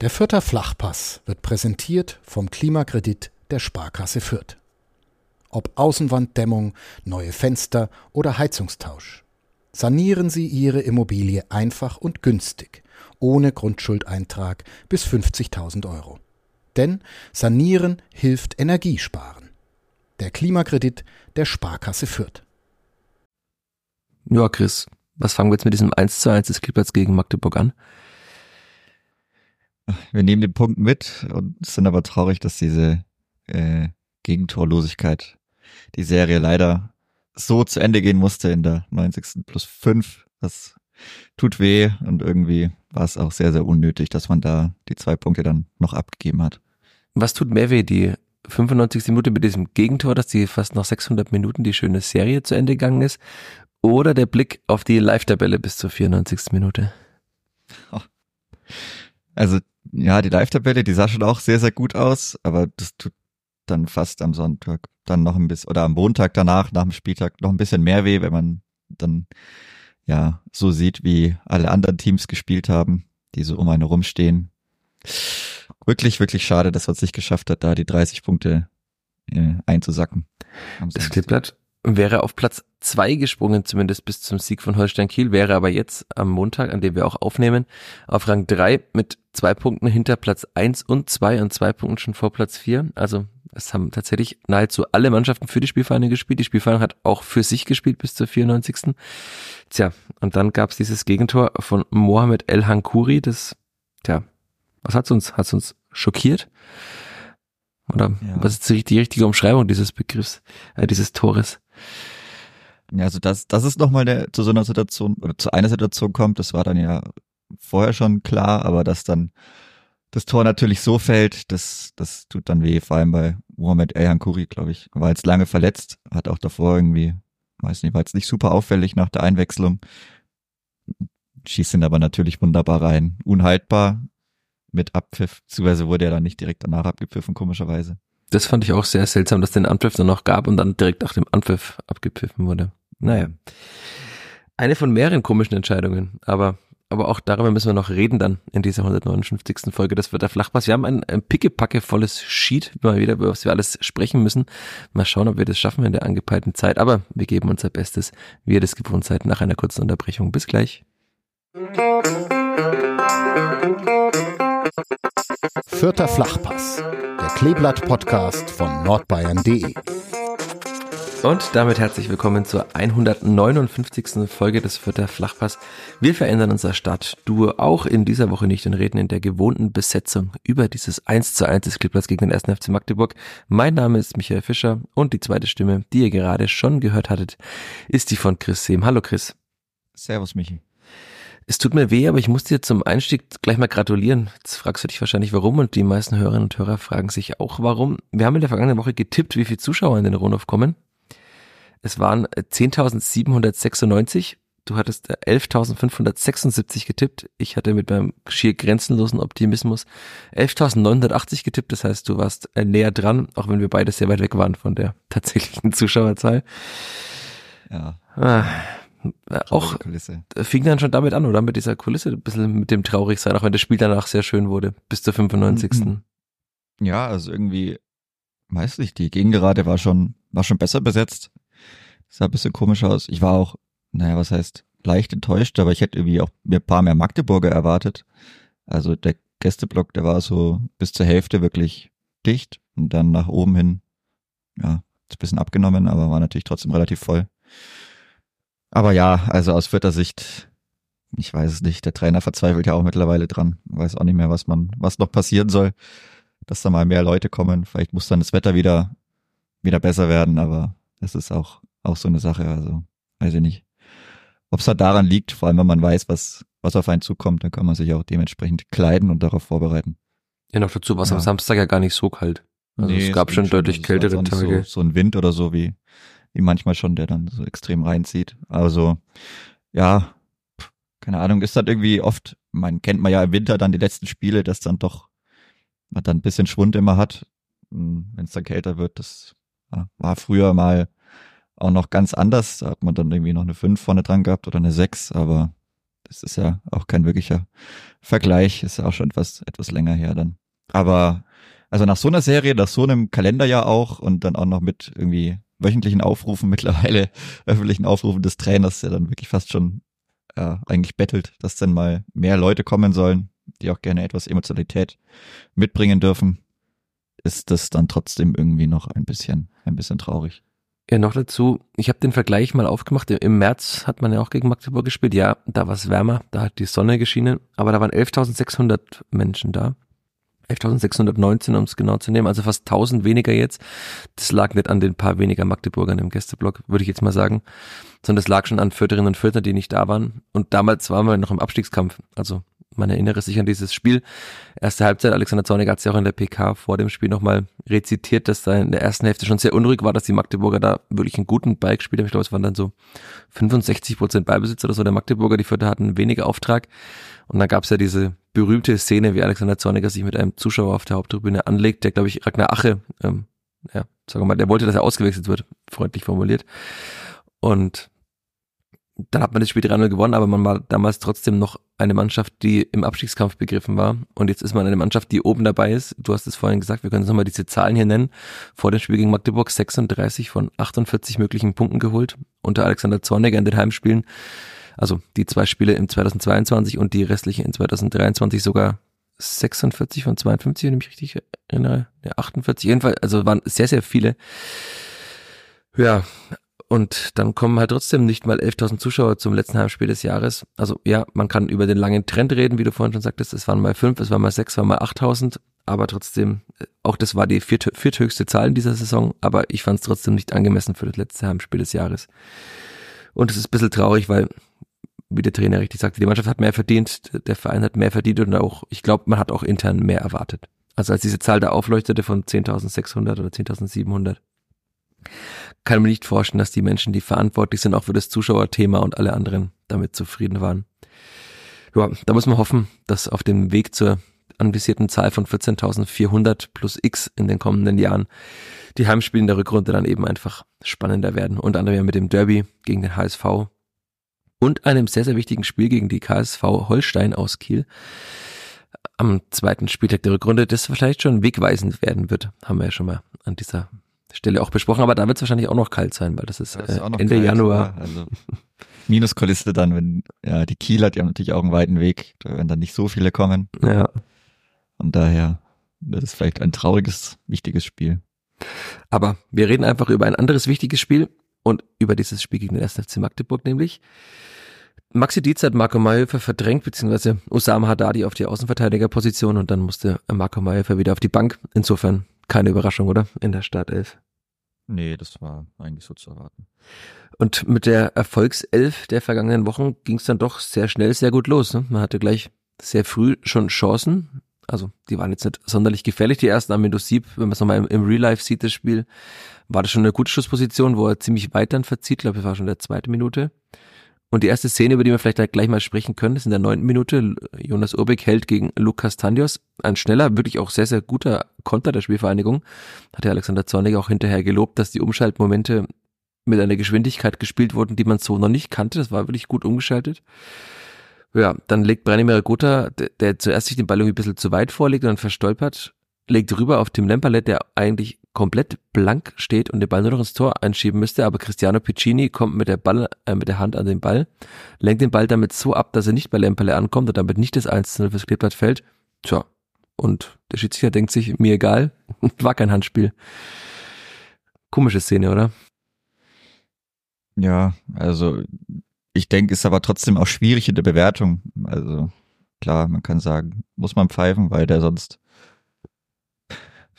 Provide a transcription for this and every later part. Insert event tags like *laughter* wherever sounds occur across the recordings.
Der Fürther Flachpass wird präsentiert vom Klimakredit der Sparkasse Fürth. Ob Außenwanddämmung, neue Fenster oder Heizungstausch. Sanieren Sie Ihre Immobilie einfach und günstig, ohne Grundschuldeintrag bis 50.000 Euro. Denn Sanieren hilft Energiesparen. Der Klimakredit der Sparkasse Fürth. Ja, Chris, was fangen wir jetzt mit diesem 1 zu 1 des Clippers gegen Magdeburg an? Wir nehmen den Punkt mit und sind aber traurig, dass diese äh, Gegentorlosigkeit die Serie leider so zu Ende gehen musste in der 90. plus 5. Das tut weh und irgendwie war es auch sehr, sehr unnötig, dass man da die zwei Punkte dann noch abgegeben hat. Was tut mehr weh, die 95. Minute mit diesem Gegentor, dass die fast nach 600 Minuten die schöne Serie zu Ende gegangen ist oder der Blick auf die Live-Tabelle bis zur 94. Minute? Also ja, die Live-Tabelle, die sah schon auch sehr, sehr gut aus, aber das tut dann fast am Sonntag dann noch ein bisschen, oder am Montag danach, nach dem Spieltag, noch ein bisschen mehr weh, wenn man dann ja so sieht, wie alle anderen Teams gespielt haben, die so um einen rumstehen. Wirklich, wirklich schade, dass man es nicht geschafft hat, da die 30 Punkte äh, einzusacken. Das Kleeblatt wäre auf Platz zwei gesprungen, zumindest bis zum Sieg von Holstein Kiel, wäre aber jetzt am Montag, an dem wir auch aufnehmen, auf Rang drei mit zwei Punkten hinter Platz eins und zwei und zwei Punkten schon vor Platz vier. Also es haben tatsächlich nahezu alle Mannschaften für die Spielvereine gespielt. Die Spielvereine hat auch für sich gespielt bis zur 94. Tja, und dann gab es dieses Gegentor von Mohamed El Hankouri, das, tja, was hat's uns? Hat's uns schockiert? Oder ja. was ist die richtige Umschreibung dieses Begriffs, äh, dieses Tores? Ja, also dass, dass es nochmal der, zu so einer Situation oder zu einer Situation kommt, das war dann ja vorher schon klar, aber dass dann das Tor natürlich so fällt, das, das tut dann weh, vor allem bei Mohamed El Kuri, glaube ich. War jetzt lange verletzt, hat auch davor irgendwie, weiß nicht, war jetzt nicht super auffällig nach der Einwechslung. Schießt ihn aber natürlich wunderbar rein. Unhaltbar mit Abpfiff, beziehungsweise wurde er dann nicht direkt danach abgepfiffen, komischerweise. Das fand ich auch sehr seltsam, dass den Anpfiff dann noch gab und dann direkt nach dem Anpfiff abgepfiffen wurde. Naja. Eine von mehreren komischen Entscheidungen, aber, aber auch darüber müssen wir noch reden dann in dieser 159. Folge. Das wird der Flachpass. Wir haben ein, ein pickepacke volles Sheet, mal wieder, über was wir alles sprechen müssen. Mal schauen, ob wir das schaffen in der angepeilten Zeit, aber wir geben unser Bestes, wie ihr das gewohnt seid, nach einer kurzen Unterbrechung. Bis gleich. Vierter Flachpass, der Kleeblatt-Podcast von nordbayern.de. Und damit herzlich willkommen zur 159. Folge des Vierter Flachpass. Wir verändern unser Startduo auch in dieser Woche nicht und reden in der gewohnten Besetzung über dieses 1 zu 1 des Kleeblatts gegen den 1. FC Magdeburg. Mein Name ist Michael Fischer und die zweite Stimme, die ihr gerade schon gehört hattet, ist die von Chris Sehm. Hallo Chris. Servus Michi. Es tut mir weh, aber ich muss dir zum Einstieg gleich mal gratulieren. Jetzt fragst du dich wahrscheinlich warum und die meisten Hörerinnen und Hörer fragen sich auch warum. Wir haben in der vergangenen Woche getippt, wie viele Zuschauer in den Rundhof kommen. Es waren 10.796. Du hattest 11.576 getippt. Ich hatte mit meinem schier grenzenlosen Optimismus 11.980 getippt. Das heißt, du warst äh, näher dran, auch wenn wir beide sehr weit weg waren von der tatsächlichen *laughs* Zuschauerzahl. Ja. Ah, auch Kulisse. fing dann schon damit an, oder? Mit dieser Kulisse, ein bisschen mit dem Traurigsein, auch wenn das Spiel danach sehr schön wurde, bis zur 95. Mhm. Ja, also irgendwie, weiß nicht, die Gegengerade war schon, war schon besser besetzt. Sah ein bisschen komisch aus. Ich war auch, naja, was heißt, leicht enttäuscht, aber ich hätte irgendwie auch mir ein paar mehr Magdeburger erwartet. Also der Gästeblock, der war so bis zur Hälfte wirklich dicht und dann nach oben hin, ja, ist ein bisschen abgenommen, aber war natürlich trotzdem relativ voll. Aber ja, also aus vierter Sicht, ich weiß es nicht, der Trainer verzweifelt ja auch mittlerweile dran. Weiß auch nicht mehr, was man, was noch passieren soll, dass da mal mehr Leute kommen. Vielleicht muss dann das Wetter wieder, wieder besser werden, aber das ist auch, auch so eine Sache. Also, weiß ich nicht. Ob es da daran liegt, vor allem wenn man weiß, was, was auf einen zukommt, dann kann man sich auch dementsprechend kleiden und darauf vorbereiten. Ja, noch dazu war es ja. am Samstag ja gar nicht so kalt. Also nee, es gab schon deutlich kältere Tage. So, so ein Wind oder so wie, wie manchmal schon, der dann so extrem reinzieht. Also, ja, keine Ahnung, ist das irgendwie oft, man kennt man ja im Winter dann die letzten Spiele, dass dann doch man dann ein bisschen Schwund immer hat, hm, wenn es dann kälter wird. Das war früher mal auch noch ganz anders. Da hat man dann irgendwie noch eine 5 vorne dran gehabt oder eine 6, aber Das ist ja auch kein wirklicher Vergleich, ist ja auch schon etwas, etwas länger her dann. Aber also nach so einer Serie, nach so einem Kalenderjahr auch und dann auch noch mit irgendwie wöchentlichen Aufrufen mittlerweile, *laughs* öffentlichen Aufrufen des Trainers, der dann wirklich fast schon äh, eigentlich bettelt, dass dann mal mehr Leute kommen sollen, die auch gerne etwas Emotionalität mitbringen dürfen, ist das dann trotzdem irgendwie noch ein bisschen, ein bisschen traurig. Ja, noch dazu, ich habe den Vergleich mal aufgemacht. Im März hat man ja auch gegen Magdeburg gespielt. Ja, da war es wärmer, da hat die Sonne geschienen, aber da waren 11.600 Menschen da. 11.619, um es genau zu nehmen, also fast 1000 weniger jetzt. Das lag nicht an den paar weniger Magdeburgern im Gästeblock, würde ich jetzt mal sagen, sondern das lag schon an Förderinnen und Fördern, die nicht da waren. Und damals waren wir noch im Abstiegskampf. Also man erinnere sich an dieses Spiel. Erste Halbzeit, Alexander Zornig hat es ja auch in der PK vor dem Spiel nochmal rezitiert, dass da in der ersten Hälfte schon sehr unruhig war, dass die Magdeburger da wirklich einen guten Ball gespielt haben. Ich glaube, es waren dann so 65 Prozent Ballbesitz oder so der Magdeburger. Die Vierter hatten weniger Auftrag. Und dann gab es ja diese berühmte Szene, wie Alexander Zorniger sich mit einem Zuschauer auf der Haupttribüne anlegt, der, glaube ich, Ragnar Ache, ähm, ja, sagen wir mal, der wollte, dass er ausgewechselt wird, freundlich formuliert. Und dann hat man das Spiel 3-0 gewonnen, aber man war damals trotzdem noch eine Mannschaft, die im Abstiegskampf begriffen war. Und jetzt ist man eine Mannschaft, die oben dabei ist. Du hast es vorhin gesagt, wir können uns nochmal diese Zahlen hier nennen. Vor dem Spiel gegen Magdeburg 36 von 48 möglichen Punkten geholt. Unter Alexander Zorniger in den Heimspielen also die zwei Spiele im 2022 und die restlichen in 2023 sogar 46 von 52, wenn ich mich richtig erinnere. Ja, 48, jedenfalls, also waren sehr, sehr viele. Ja, und dann kommen halt trotzdem nicht mal 11.000 Zuschauer zum letzten Heimspiel des Jahres. Also ja, man kann über den langen Trend reden, wie du vorhin schon sagtest. Es waren mal fünf, es waren mal sechs, es waren mal 8.000. Aber trotzdem, auch das war die viert, vierthöchste Zahl in dieser Saison. Aber ich fand es trotzdem nicht angemessen für das letzte Heimspiel des Jahres. Und es ist ein bisschen traurig, weil wie der Trainer richtig sagte, die Mannschaft hat mehr verdient, der Verein hat mehr verdient und auch, ich glaube, man hat auch intern mehr erwartet. Also als diese Zahl da aufleuchtete von 10.600 oder 10.700, kann man nicht vorstellen, dass die Menschen, die verantwortlich sind, auch für das Zuschauerthema und alle anderen damit zufrieden waren. Ja, da muss man hoffen, dass auf dem Weg zur anvisierten Zahl von 14.400 plus X in den kommenden Jahren die Heimspiele in der Rückrunde dann eben einfach spannender werden. Unter anderem mit dem Derby gegen den HSV und einem sehr, sehr wichtigen Spiel gegen die KSV Holstein aus Kiel am zweiten Spieltag der Rückrunde, das vielleicht schon wegweisend werden wird, haben wir ja schon mal an dieser Stelle auch besprochen, aber da wird es wahrscheinlich auch noch kalt sein, weil das ist, das ist äh, Ende kalt, Januar. Also Minuskulisse dann, wenn ja die Kieler, die haben natürlich auch einen weiten Weg, da werden dann nicht so viele kommen. Ja. Und daher wird es vielleicht ein trauriges, wichtiges Spiel. Aber wir reden einfach über ein anderes wichtiges Spiel und über dieses Spiel gegen den 1. FC Magdeburg nämlich. Maxi Dietz hat Marco Mayhofer verdrängt, beziehungsweise Osama Haddadi auf die Außenverteidigerposition und dann musste Marco Mayhofer wieder auf die Bank. Insofern keine Überraschung, oder? In der Startelf. Nee, das war eigentlich so zu erwarten. Und mit der Erfolgself der vergangenen Wochen ging es dann doch sehr schnell, sehr gut los. Ne? Man hatte gleich sehr früh schon Chancen. Also die waren jetzt nicht sonderlich gefährlich, die ersten Amendo Sieb, wenn man es nochmal im, im Real Life sieht, das Spiel, war das schon eine gute Schussposition, wo er ziemlich weit dann verzieht, ich glaube, das war schon der zweite Minute. Und die erste Szene, über die wir vielleicht gleich mal sprechen können, ist in der neunten Minute. Jonas Urbeck hält gegen Lukas Tandios. Ein schneller, wirklich auch sehr, sehr guter Konter der Spielvereinigung. Hat der Alexander Zornig auch hinterher gelobt, dass die Umschaltmomente mit einer Geschwindigkeit gespielt wurden, die man so noch nicht kannte. Das war wirklich gut umgeschaltet. Ja, dann legt Branimir Gotha, der, der zuerst sich den Ball irgendwie ein bisschen zu weit vorlegt und dann verstolpert, legt rüber auf Tim Lemperlet, der eigentlich komplett blank steht und den Ball nur noch ins Tor einschieben müsste, aber Cristiano Piccini kommt mit der Ball, äh, mit der Hand an den Ball, lenkt den Ball damit so ab, dass er nicht bei Lemperle ankommt und damit nicht das 1-0 fürs Kleeblatt fällt. Tja, und der Schiedsrichter denkt sich, mir egal, *laughs* war kein Handspiel. Komische Szene, oder? Ja, also ich denke, ist aber trotzdem auch schwierig in der Bewertung. Also klar, man kann sagen, muss man pfeifen, weil der sonst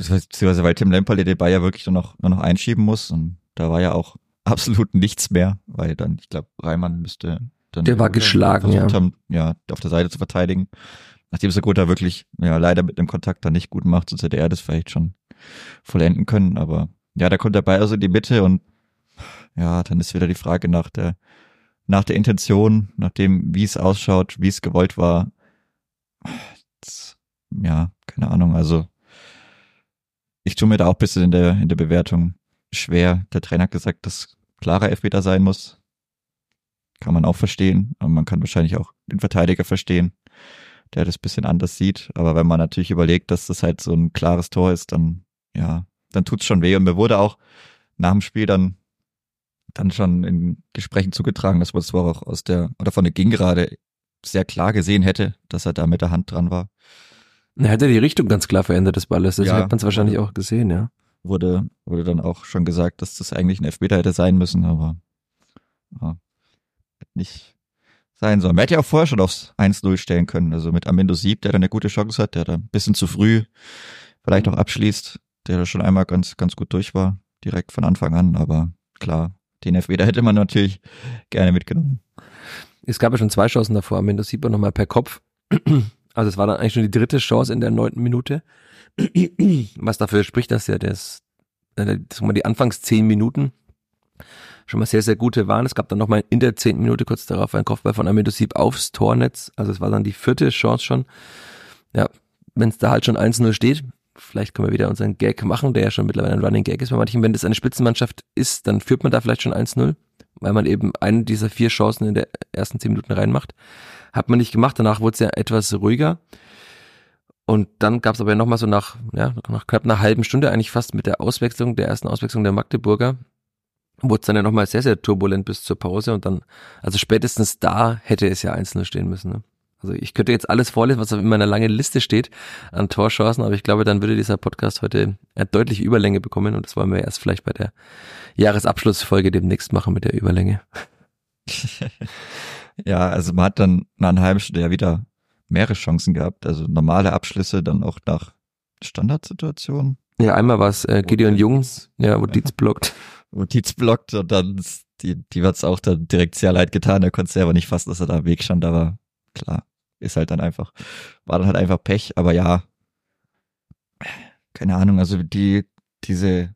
beziehungsweise weil Tim Lemperle den Ball ja wirklich nur noch, nur noch einschieben muss und da war ja auch *laughs* absolut nichts mehr, weil dann, ich glaube, Reimann müsste dann. Der war geschlagen, ja. Haben, ja, auf der Seite zu verteidigen. Nachdem Sagota wirklich, ja, leider mit dem Kontakt dann nicht gut macht, sonst hätte er das vielleicht schon vollenden können, aber ja, da kommt der Ball also in die Mitte und ja, dann ist wieder die Frage nach der, nach der Intention, nach dem, wie es ausschaut, wie es gewollt war. Ja, keine Ahnung, also ich tue mir da auch ein bisschen in der, in der Bewertung schwer. Der Trainer hat gesagt, dass klarer Elfmeter sein muss. kann man auch verstehen. Aber man kann wahrscheinlich auch den Verteidiger verstehen, der das bisschen anders sieht. Aber wenn man natürlich überlegt, dass das halt so ein klares Tor ist, dann, ja, dann tut's schon weh. Und mir wurde auch nach dem Spiel dann, dann schon in Gesprächen zugetragen, dass man zwar auch aus der, oder von der Gegengerade sehr klar gesehen hätte, dass er da mit der Hand dran war. Er hätte die Richtung ganz klar verändert des Balles. Das Ja. hat man es wahrscheinlich auch gesehen, ja. Wurde, wurde dann auch schon gesagt, dass das eigentlich ein Elfmeter hätte sein müssen, aber ja, hätte nicht sein sollen. Man hätte ja auch vorher schon aufs 1-0 stellen können. Also mit Amendo Sieb, der da eine gute Chance hat, der da ein bisschen zu früh vielleicht auch abschließt, der da schon einmal ganz, ganz gut durch war, direkt von Anfang an. Aber klar, den Elfmeter hätte man natürlich gerne mitgenommen. Es gab ja schon zwei Chancen davor. Am Ende sieht man nochmal per Kopf. Also es war dann eigentlich schon die dritte Chance in der neunten Minute. *clears throat* Was dafür spricht, dass ja das, äh, das mal die Anfangs zehn Minuten schon mal sehr, sehr gute waren. Es gab dann nochmal in der zehnten Minute kurz darauf einen Kopfball von Amendo Sieb aufs Tornetz. Also es war dann die vierte Chance schon. Ja, wenn es da halt schon 1-0 steht, vielleicht können wir wieder unseren Gag machen, der ja schon mittlerweile ein Running Gag ist bei manchen. Wenn das eine Spitzenmannschaft ist, dann führt man da vielleicht schon 1-0, weil man eben eine dieser vier Chancen in der ersten zehn Minuten reinmacht. Hat man nicht gemacht, danach wurde es ja etwas ruhiger. Und dann gab es aber ja nochmal so nach, ja, nach knapp einer halben Stunde, eigentlich fast mit der Auswechslung, der ersten Auswechslung der Magdeburger, wurde es dann ja nochmal sehr, sehr turbulent bis zur Pause und dann, also spätestens da hätte es ja 1-0 stehen müssen. Ne? Also ich könnte jetzt alles vorlesen, was in meiner langen Liste steht an Torchancen, aber ich glaube, dann würde dieser Podcast heute eine deutliche Überlänge bekommen und das wollen wir erst vielleicht bei der Jahresabschlussfolge demnächst machen mit der Überlänge. *laughs* ja, also man hat dann nach einer halben Stunde ja wieder mehrere Chancen gehabt. Also normale Abschlüsse, dann auch nach Standardsituationen. Ja, einmal war es äh, Gideon Wo Jung, Dietz- ja, wo Dietz blockt. Notiz blockt und dann die, die hat's auch dann direkt sehr leid getan. Er konnte selber nicht fassen, dass er da am Weg stand, aber klar, ist halt dann einfach, war dann halt einfach Pech, aber ja, keine Ahnung, also die, diese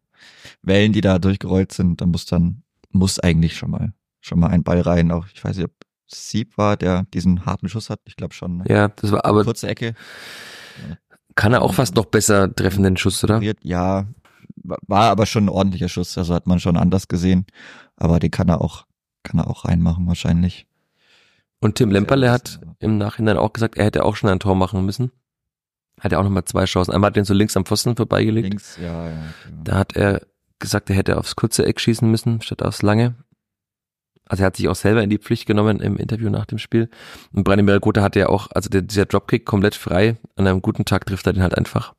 Wellen, die da durchgerollt sind, da muss dann, muss eigentlich schon mal, schon mal ein Ball rein, auch, ich weiß nicht, ob Sieb war, der diesen harten Schuss hat, ich glaube schon. Ne? Ja, das war aber, Kurze Ecke. kann er auch fast noch besser treffen, den Schuss, oder? Ja, wa- war aber schon ein ordentlicher Schuss, also hat man schon anders gesehen, aber den kann er auch, kann er auch reinmachen wahrscheinlich. Und Tim Lemperle hat im Nachhinein auch gesagt, er hätte auch schon ein Tor machen müssen. Hat er auch nochmal zwei Chancen. Einmal hat er den so links am Pfosten vorbeigelegt. Links, ja, ja. genau. Da hat er gesagt, er hätte aufs kurze Eck schießen müssen, statt aufs lange. Also er hat sich auch selber in die Pflicht genommen im Interview nach dem Spiel. Und Branimir Gotha hatte ja auch, also der, dieser Dropkick komplett frei. An einem guten Tag trifft er den halt einfach.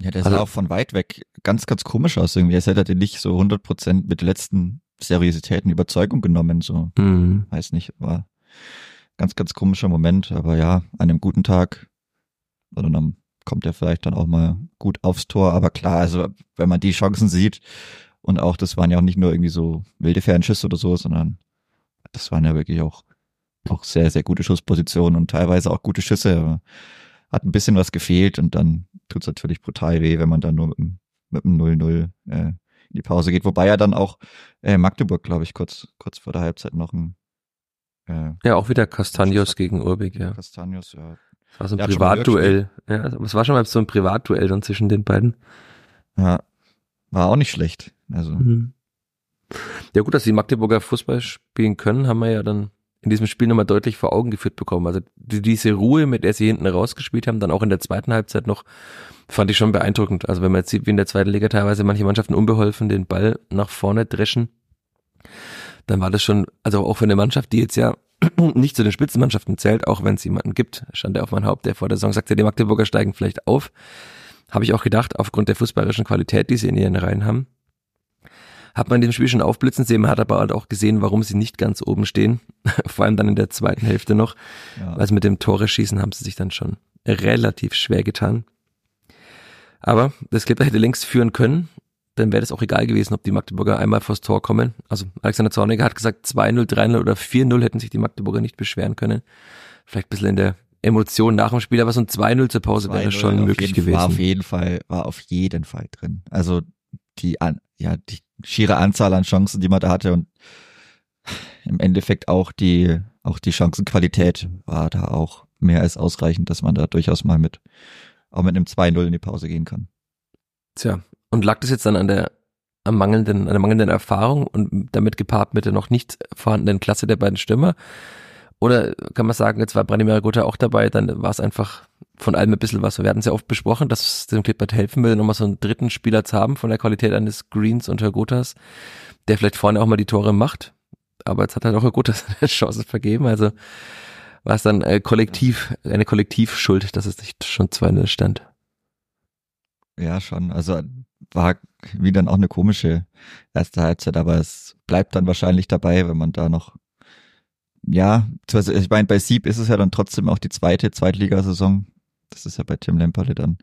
Ja, der Also- sah auch von weit weg ganz, ganz komisch aus irgendwie. Als hätte er den nicht so 100% mit der letzten Seriosität und Überzeugung genommen, so. Mhm. Weiß nicht, war ganz, ganz komischer Moment, aber ja, an einem guten Tag, oder dann kommt er vielleicht dann auch mal gut aufs Tor, aber klar, also wenn man die Chancen sieht und auch, das waren ja auch nicht nur irgendwie so wilde Fernschüsse oder so, sondern das waren ja wirklich auch, auch sehr, sehr gute Schusspositionen und teilweise auch gute Schüsse, aber hat ein bisschen was gefehlt und dann tut's natürlich brutal weh, wenn man dann nur mit dem, mit dem 0-0 äh, in die Pause geht, wobei ja dann auch äh, Magdeburg, glaube ich, kurz, kurz vor der Halbzeit noch ein äh, Ja, auch wieder Castanios gegen Urbig, ja. Castanios, ja. Das war so ein Der Privatduell. Ja, es war schon mal so ein Privatduell dann zwischen den beiden. Ja, war auch nicht schlecht. Also, Mhm. Ja gut, dass die Magdeburger Fußball spielen können, haben wir ja dann in diesem Spiel nochmal deutlich vor Augen geführt bekommen. Also die, diese Ruhe, mit der sie hinten rausgespielt haben, dann auch in der zweiten Halbzeit noch, fand ich schon beeindruckend. Also wenn man jetzt sieht, wie in der zweiten Liga teilweise manche Mannschaften unbeholfen den Ball nach vorne dreschen, dann war das schon, also auch für eine Mannschaft, die jetzt ja *clears throat* nicht zu den Spitzenmannschaften zählt, auch wenn es jemanden gibt, stand er auf mein Haupt, der vor der Saison sagte, die Magdeburger steigen vielleicht auf. Habe ich auch gedacht, aufgrund der fußballerischen Qualität, die sie in ihren Reihen haben hat man in dem Spiel schon aufblitzen sehen, man hat aber halt auch gesehen, warum sie nicht ganz oben stehen. *laughs* Vor allem dann in der zweiten Hälfte noch. ja. Also mit dem Tore schießen haben sie sich dann schon relativ schwer getan. Aber das Clipper hätte längst führen können. Dann wäre das auch egal gewesen, ob die Magdeburger einmal vors Tor kommen. Also Alexander Zorniger hat gesagt, 2-0, 3-0 oder 4-0 hätten sich die Magdeburger nicht beschweren können. Vielleicht ein bisschen in der Emotion nach dem Spiel, aber so ein 2-0 zur Pause wäre 2-0 schon möglich jeden, War auf gewesen. jeden Fall, war auf jeden Fall drin. Also die, ja, die schiere Anzahl an Chancen, die man da hatte und im Endeffekt auch die, auch die Chancenqualität war da auch mehr als ausreichend, dass man da durchaus mal mit, auch mit einem 2-0 in die Pause gehen kann. Tja, und lag das jetzt dann an der am mangelnden, einer mangelnden Erfahrung und damit gepaart mit der noch nicht vorhandenen Klasse der beiden Stürmer? Oder kann man sagen, jetzt war Branimir Gotha auch dabei, dann war es einfach von allem ein bisschen was. Wir hatten es ja oft besprochen, dass es dem Clippert helfen würde, nochmal so einen dritten Spieler zu haben von der Qualität eines Greens und Gotas, der vielleicht vorne auch mal die Tore macht. Aber jetzt hat halt auch Gotas *laughs* eine Chance vergeben. Also war es dann äh, kollektiv, eine Kollektivschuld, dass es nicht schon 2-0 stand. Ja, schon. Also war wie dann auch eine komische erste Halbzeit, aber es bleibt dann wahrscheinlich dabei, wenn man da noch ja, ich meine, bei Sieb ist es ja dann trotzdem auch die zweite Zweitligasaison. Das ist ja bei Tim Lemperle dann ein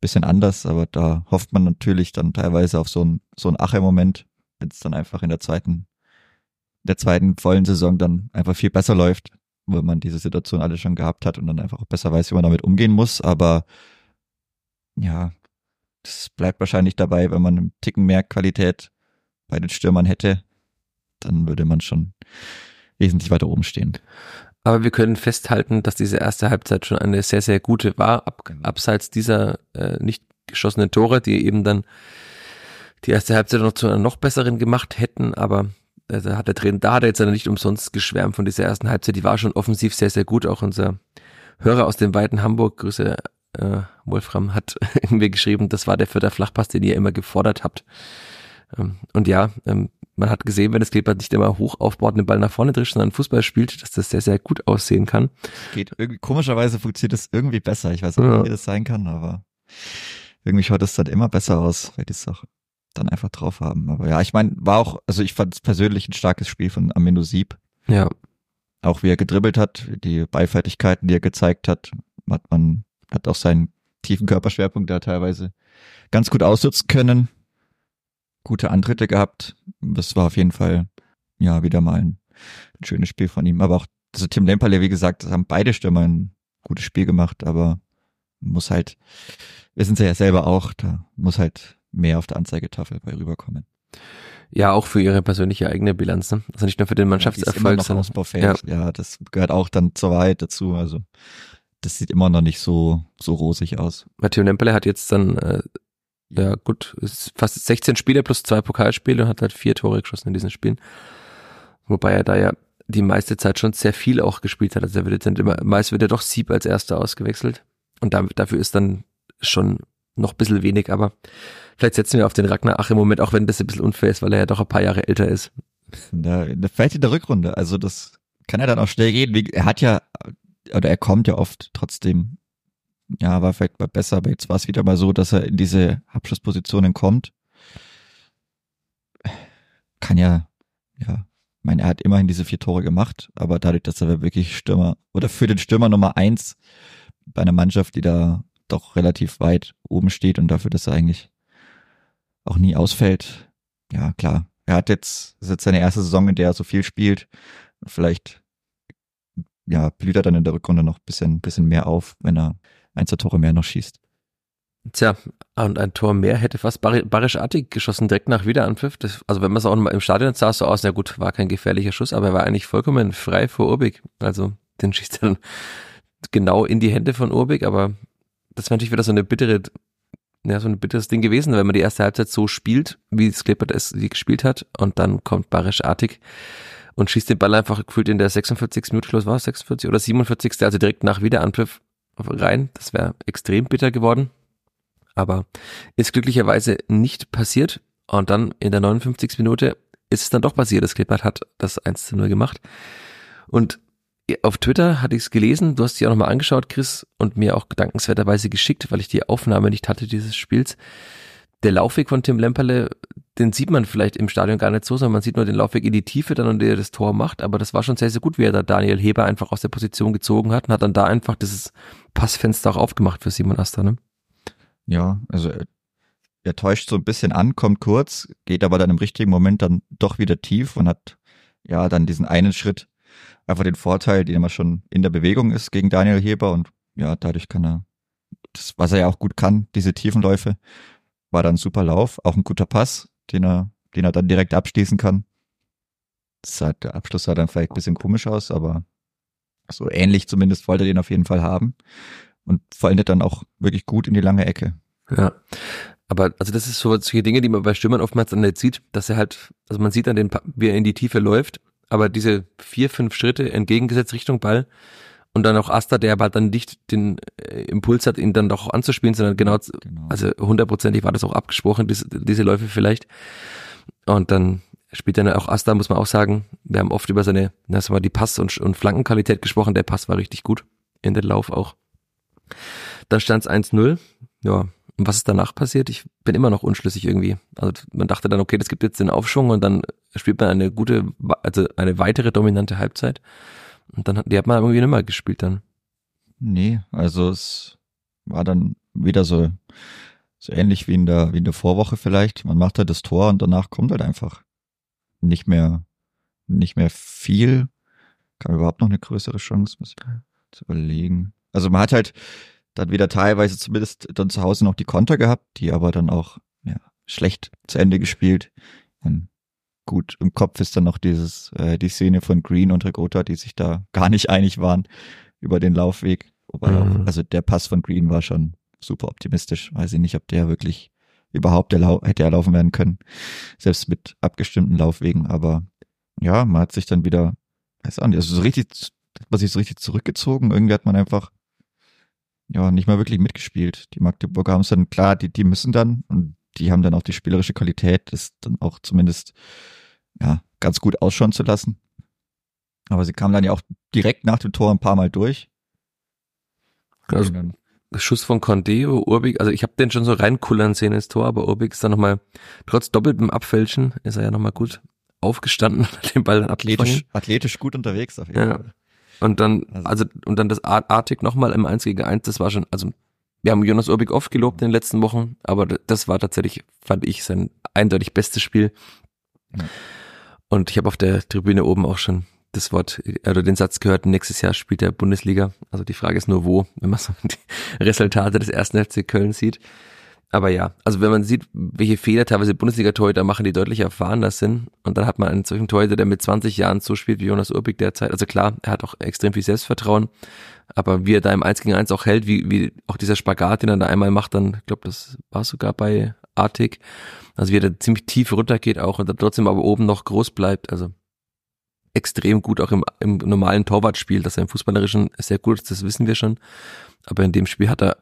bisschen anders, aber da hofft man natürlich dann teilweise auf so ein, so ein Ache-Moment, wenn es dann einfach in der zweiten, der zweiten vollen Saison dann einfach viel besser läuft, weil man diese Situation alle schon gehabt hat und dann einfach auch besser weiß, wie man damit umgehen muss. Aber ja, das bleibt wahrscheinlich dabei, wenn man einen Ticken mehr Qualität bei den Stürmern hätte, dann würde man schon wesentlich weiter oben stehen. Aber wir können festhalten, dass diese erste Halbzeit schon eine sehr, sehr gute war, ab, genau. abseits dieser äh, nicht geschossenen Tore, die eben dann die erste Halbzeit noch zu einer noch besseren gemacht hätten, aber da hat der Trainer, da hat er jetzt nicht umsonst geschwärmt von dieser ersten Halbzeit, die war schon offensiv sehr, sehr gut. Auch unser Hörer aus dem weiten Hamburg, Grüße äh, Wolfram, hat *laughs* irgendwie geschrieben, das war der vierte Flachpass, den ihr immer gefordert habt. Ähm, und ja, ähm, man hat gesehen, wenn das Kleeblatt nicht immer hoch aufbaut und den Ball nach vorne drischt, sondern Fußball spielt, dass das sehr, sehr gut aussehen kann. Geht irgendwie, komischerweise funktioniert das irgendwie besser. Ich weiß nicht, ja. wie das sein kann, aber irgendwie schaut es dann immer besser aus, weil die es auch dann einfach drauf haben. Aber ja, ich meine, war auch, also ich fand es persönlich ein starkes Spiel von Amino Sieb. Ja. Auch wie er gedribbelt hat, die Beifertigkeiten, die er gezeigt hat, hat man, hat auch seinen tiefen Körperschwerpunkt da teilweise ganz gut ausnutzen können gute Antritte gehabt. Das war auf jeden Fall, ja, wieder mal ein, ein schönes Spiel von ihm. Aber auch, also Tim Lemperle, wie gesagt, das haben beide Stürmer ein gutes Spiel gemacht, aber muss halt, wir sind ja selber auch, da muss halt mehr auf der Anzeigetafel bei rüberkommen. Ja, auch für ihre persönliche eigene Bilanz, ne? Also nicht nur für den Mannschaftserfolg, ja, sondern ja. ja, das gehört auch dann zur Wahrheit dazu. Also das sieht immer noch nicht so so rosig aus. Matteo Lemperle hat jetzt dann äh, ja gut, ist fast 16 Spiele plus zwei Pokalspiele und hat halt vier Tore geschossen in diesen Spielen. Wobei er da ja die meiste Zeit schon sehr viel auch gespielt hat. Also er wird jetzt immer, meist wird er doch Sieb als erster ausgewechselt. Und damit, dafür ist dann schon noch ein bisschen wenig, aber vielleicht setzen wir auf den Ragnar Ach im Moment, auch wenn das ein bisschen unfair ist, weil er ja doch ein paar Jahre älter ist. Ja, vielleicht in der Rückrunde. Also das kann er dann auch schnell gehen. Er hat ja, oder er kommt ja oft trotzdem ja, war vielleicht mal besser, aber jetzt war es wieder mal so, dass er in diese Abschlusspositionen kommt. Kann ja, ja, ich meine, er hat immerhin diese vier Tore gemacht, aber dadurch, dass er wirklich Stürmer oder für den Stürmer Nummer eins bei einer Mannschaft, die da doch relativ weit oben steht und dafür, dass er eigentlich auch nie ausfällt, ja klar. Er hat jetzt, ist jetzt seine erste Saison, in der er so viel spielt. Vielleicht ja, blüht er dann in der Rückrunde noch ein bisschen, bisschen mehr auf, wenn er ein, zwei Tore mehr noch schießt. Tja, und ein Tor mehr hätte fast Barisch Artig geschossen, direkt nach Wiederanpfiff. Das, also wenn man es auch mal im Stadion sah, so aus, na gut, war kein gefährlicher Schuss, aber er war eigentlich vollkommen frei vor Urbig. Also den schießt er dann genau in die Hände von Urbig, aber das wäre natürlich wieder so eine bittere, ja, so ein bitteres Ding gewesen, wenn man die erste Halbzeit so spielt, wie es Klippert es gespielt hat, und dann kommt Barisch Artig und schießt den Ball einfach gefühlt in der 46. Minute, Schluss war es 46 oder 47. Also direkt nach Wiederanpfiff rein. Das wäre extrem bitter geworden. Aber ist glücklicherweise nicht passiert. Und dann in der 59. Minute ist es dann doch passiert. Das Klippert hat das 1 zu 0 gemacht. Und auf Twitter hatte ich es gelesen, du hast dich auch nochmal angeschaut, Chris, und mir auch gedankenswerterweise geschickt, weil ich die Aufnahme nicht hatte dieses Spiels. Der Laufweg von Tim Lemperle den sieht man vielleicht im Stadion gar nicht so, sondern man sieht nur den Laufweg in die Tiefe dann und der das Tor macht. Aber das war schon sehr, sehr gut, wie er da Daniel Heber einfach aus der Position gezogen hat und hat dann da einfach dieses Passfenster auch aufgemacht für Simon Asta, ne? Ja, also er täuscht so ein bisschen an, kommt kurz, geht aber dann im richtigen Moment dann doch wieder tief und hat ja dann diesen einen Schritt einfach den Vorteil, den er schon in der Bewegung ist gegen Daniel Heber und ja, dadurch kann er das, was er ja auch gut kann, diese Tiefenläufe, war dann ein super Lauf, auch ein guter Pass, den er, den er dann direkt abschließen kann. Hat, der Abschluss sah dann vielleicht ein bisschen komisch aus, aber so ähnlich zumindest wollte er den auf jeden Fall haben und vollendet dann auch wirklich gut in die lange Ecke. Ja. Aber also das ist so solche Dinge, die man bei Stürmern oftmals nicht sieht, dass er halt, also man sieht dann, den, wie er in die Tiefe läuft, aber diese vier, fünf Schritte entgegengesetzt Richtung Ball und dann auch Asta, der aber dann nicht den äh, Impuls hat, ihn dann doch anzuspielen, sondern genau, genau. also hundertprozentig war das auch abgesprochen, diese, diese Läufe vielleicht. Und dann spielt dann auch Asta, muss man auch sagen. Wir haben oft über seine, das war die Pass- und, und Flankenqualität gesprochen. Der Pass war richtig gut in den Lauf auch. Dann stand es 1-0. Ja, und was ist danach passiert? Ich bin immer noch unschlüssig irgendwie. Also man dachte dann, okay, das gibt jetzt den Aufschwung und dann spielt man eine gute, also eine weitere dominante Halbzeit. Und dann hat, die hat man irgendwie nicht mehr gespielt dann. Nee, also es war dann wieder so, so ähnlich wie in der, wie in der Vorwoche vielleicht. Man macht halt das Tor und danach kommt halt einfach nicht mehr, nicht mehr viel. Kam überhaupt noch eine größere Chance, muss ich zu überlegen. Also man hat halt dann wieder teilweise zumindest dann zu Hause noch die Konter gehabt, die aber dann auch ja, schlecht zu Ende gespielt. Und gut, im Kopf ist dann noch dieses, äh, die Szene von Green und Regota, die sich da gar nicht einig waren über den Laufweg. Mhm. also der Pass von Green war schon super optimistisch. Weiß ich nicht, ob der wirklich überhaupt hätte erlaufen werden können. Selbst mit abgestimmten Laufwegen. Aber ja, man hat sich dann wieder, weiß auch nicht, also so richtig, hat man sich so richtig zurückgezogen. Irgendwie hat man einfach, ja, nicht mal wirklich mitgespielt. Die Magdeburger haben es dann, klar, die, die müssen dann und die haben dann auch die spielerische Qualität, das dann auch zumindest, ja, ganz gut ausschauen zu lassen. Aber sie kamen dann ja auch direkt nach dem Tor ein paar Mal durch. Also, Schuss von Condeo, Urbig, also ich habe den schon so reinkullern sehen ins Tor, aber Urbig ist dann nochmal, trotz doppeltem Abfälschen, ist er ja nochmal gut aufgestanden, *laughs* hat den Ball dann athletisch, athletisch gut unterwegs auf jeden ja. Fall. Und dann, also, also und dann das Artig nochmal im 1 gegen 1, das war schon, also wir haben Jonas Urbig oft gelobt in den letzten Wochen, aber das war tatsächlich, fand ich, sein eindeutig bestes Spiel. Ja. Und ich habe auf der Tribüne oben auch schon das Wort oder den Satz gehört, nächstes Jahr spielt er Bundesliga. Also die Frage ist nur wo, wenn man so *laughs* die Resultate des ersten FC Köln sieht. Aber ja, also wenn man sieht, welche Fehler teilweise Bundesliga-Torhüter machen, die deutlich erfahrener sind, und dann hat man einen solchen Torhüter, der mit 20 Jahren so spielt wie Jonas Urbig derzeit. Also klar, er hat auch extrem viel Selbstvertrauen, aber wie er da im 1 gegen 1 auch hält, wie, wie auch dieser Spagat, den er da einmal macht, dann, ich glaube, das war sogar bei Artig, also wie er da ziemlich tief runtergeht auch und dann trotzdem aber oben noch groß bleibt, also extrem gut auch im, im normalen Torwartspiel, dass er im Fußballerischen sehr gut ist, das wissen wir schon. Aber in dem Spiel hat er,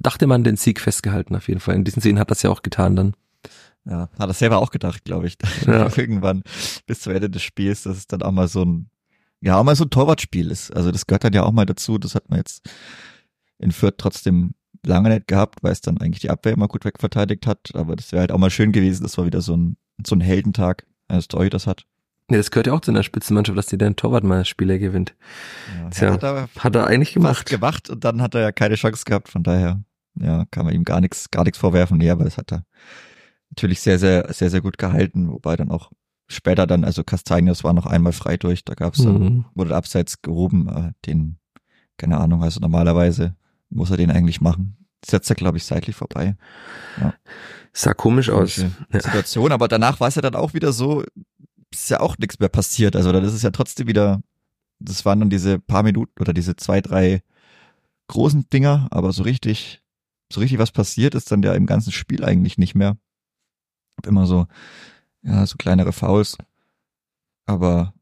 dachte man, den Sieg festgehalten auf jeden Fall. In diesen Szenen hat er es ja auch getan dann. Ja, hat er selber auch gedacht, glaube ich. *laughs* Ja. Irgendwann bis zum Ende des Spiels, dass es dann auch mal so ein, ja, auch mal so ein Torwartspiel ist. Also das gehört dann ja auch mal dazu. Das hat man jetzt in Fürth trotzdem lange nicht gehabt, weil es dann eigentlich die Abwehr immer gut wegverteidigt hat. Aber das wäre halt auch mal schön gewesen. Das war wieder so ein, so ein Heldentag eines Torhüters hat. Nee, das gehört ja auch zu einer Spitzenmannschaft, dass die den Torwart mal Spieler gewinnt. Ja, Tja, hat, er, hat er eigentlich gemacht. gemacht und dann hat er ja keine Chance gehabt, von daher, ja, kann man ihm gar nichts, gar nichts vorwerfen. Nee, aber das hat er natürlich sehr, sehr, sehr, sehr gut gehalten, wobei dann auch später dann, also Castanios war noch einmal frei durch, da gab's dann, mhm. wurde Abseits gehoben, äh, den, keine Ahnung, also normalerweise muss er den eigentlich machen. Setzt er, glaube ich, seitlich vorbei. Ja. Sah komisch aus. Situation, ja. aber danach war es ja dann auch wieder so, ist ja auch nichts mehr passiert. Also dann ist es ja trotzdem wieder, das waren dann diese paar Minuten oder diese zwei, drei großen Dinger, aber so richtig, so richtig was passiert ist dann ja im ganzen Spiel eigentlich nicht mehr. Immer so, ja, so kleinere Fouls. Aber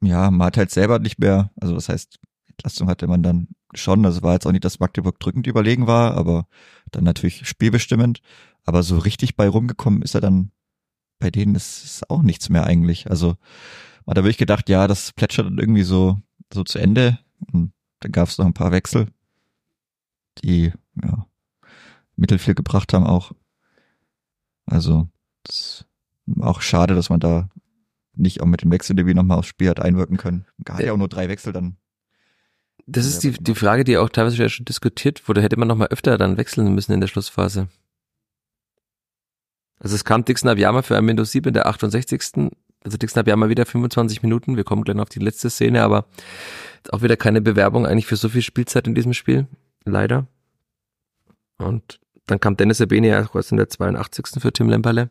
ja, man hat halt selber nicht mehr, also was heißt, Entlastung hatte man dann schon, also war jetzt auch nicht, dass Magdeburg drückend überlegen war, aber dann natürlich spielbestimmend. Aber so richtig bei rumgekommen ist er dann bei denen ist es auch nichts mehr eigentlich. Also da habe ich gedacht, ja, das plätschert dann irgendwie so, so zu Ende. Und dann gab es noch ein paar Wechsel, die ja mittelfiel gebracht haben auch. Also das ist auch schade, dass man da nicht auch mit dem Wechsel irgendwie nochmal aufs Spiel hat einwirken können. Gar ja auch nur drei Wechsel dann. Das ist die, die Frage, die auch teilweise schon diskutiert wurde. Hätte man noch mal öfter dann wechseln müssen in der Schlussphase? Also es kam Dixon Abiyama für Amendo Sieb in der 68. Also Dixon Abiyama wieder 25 Minuten. Wir kommen gleich noch auf die letzte Szene, aber auch wieder keine Bewerbung eigentlich für so viel Spielzeit in diesem Spiel. Leider. Und dann kam Dennis Abeni ja kurz in der 82. für Tim Lemperle.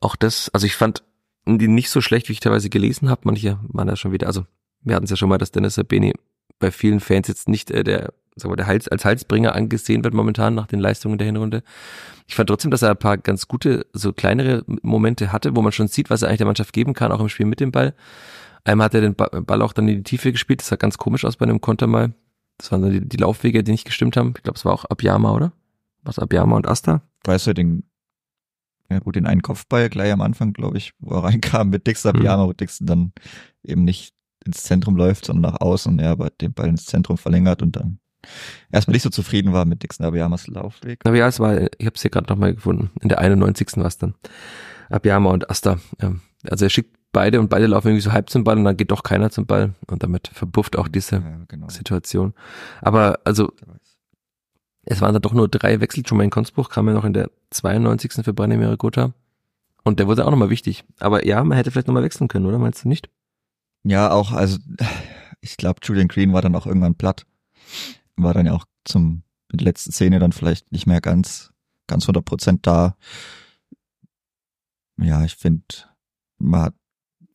Auch das, also ich fand die nicht so schlecht, wie ich teilweise gelesen habe. Manche waren ja schon wieder, also wir hatten es ja schon mal, dass Dennis Abeni bei vielen Fans jetzt nicht äh, der sagen wir, der Hals, als Halsbringer angesehen wird momentan nach den Leistungen der Hinrunde. Ich fand trotzdem, dass er ein paar ganz gute, so kleinere Momente hatte, wo man schon sieht, was er eigentlich der Mannschaft geben kann, auch im Spiel mit dem Ball. Einmal hat er den Ball auch dann in die Tiefe gespielt, das sah ganz komisch aus bei einem Konter mal. Das waren dann die, die Laufwege, die nicht gestimmt haben. Ich glaube, es war auch Abiyama, oder? Was Abiyama und Asta? Weißt du, den, ja gut, den einen Kopfball gleich am Anfang, glaube ich, wo er reinkam mit Dix Abiyama, mhm. wo Dixon dann eben nicht ins Zentrum läuft, sondern nach außen und er aber den Ball ins Zentrum verlängert und dann erstmal nicht so zufrieden war mit Dixon Abiyamas Laufweg. Aber ja, es war, ich habe es hier gerade nochmal gefunden. In der 91. war es dann. Abiyama und Asta. Also er schickt beide und beide laufen irgendwie so halb zum Ball und dann geht doch keiner zum Ball und damit verbufft auch diese ja, genau. Situation. Aber also es waren da doch nur drei Wechsel. Jermaine Konsbruch kam ja noch in der 92. für Branimir Gotha und der wurde auch nochmal wichtig. Aber ja, man hätte vielleicht nochmal wechseln können, oder meinst du nicht? Ja, auch, also ich glaube, Julian Green war dann auch irgendwann platt. War dann ja auch zum mit der letzten Szene dann vielleicht nicht mehr ganz, ganz 100 Prozent da. Ja, ich finde, man hat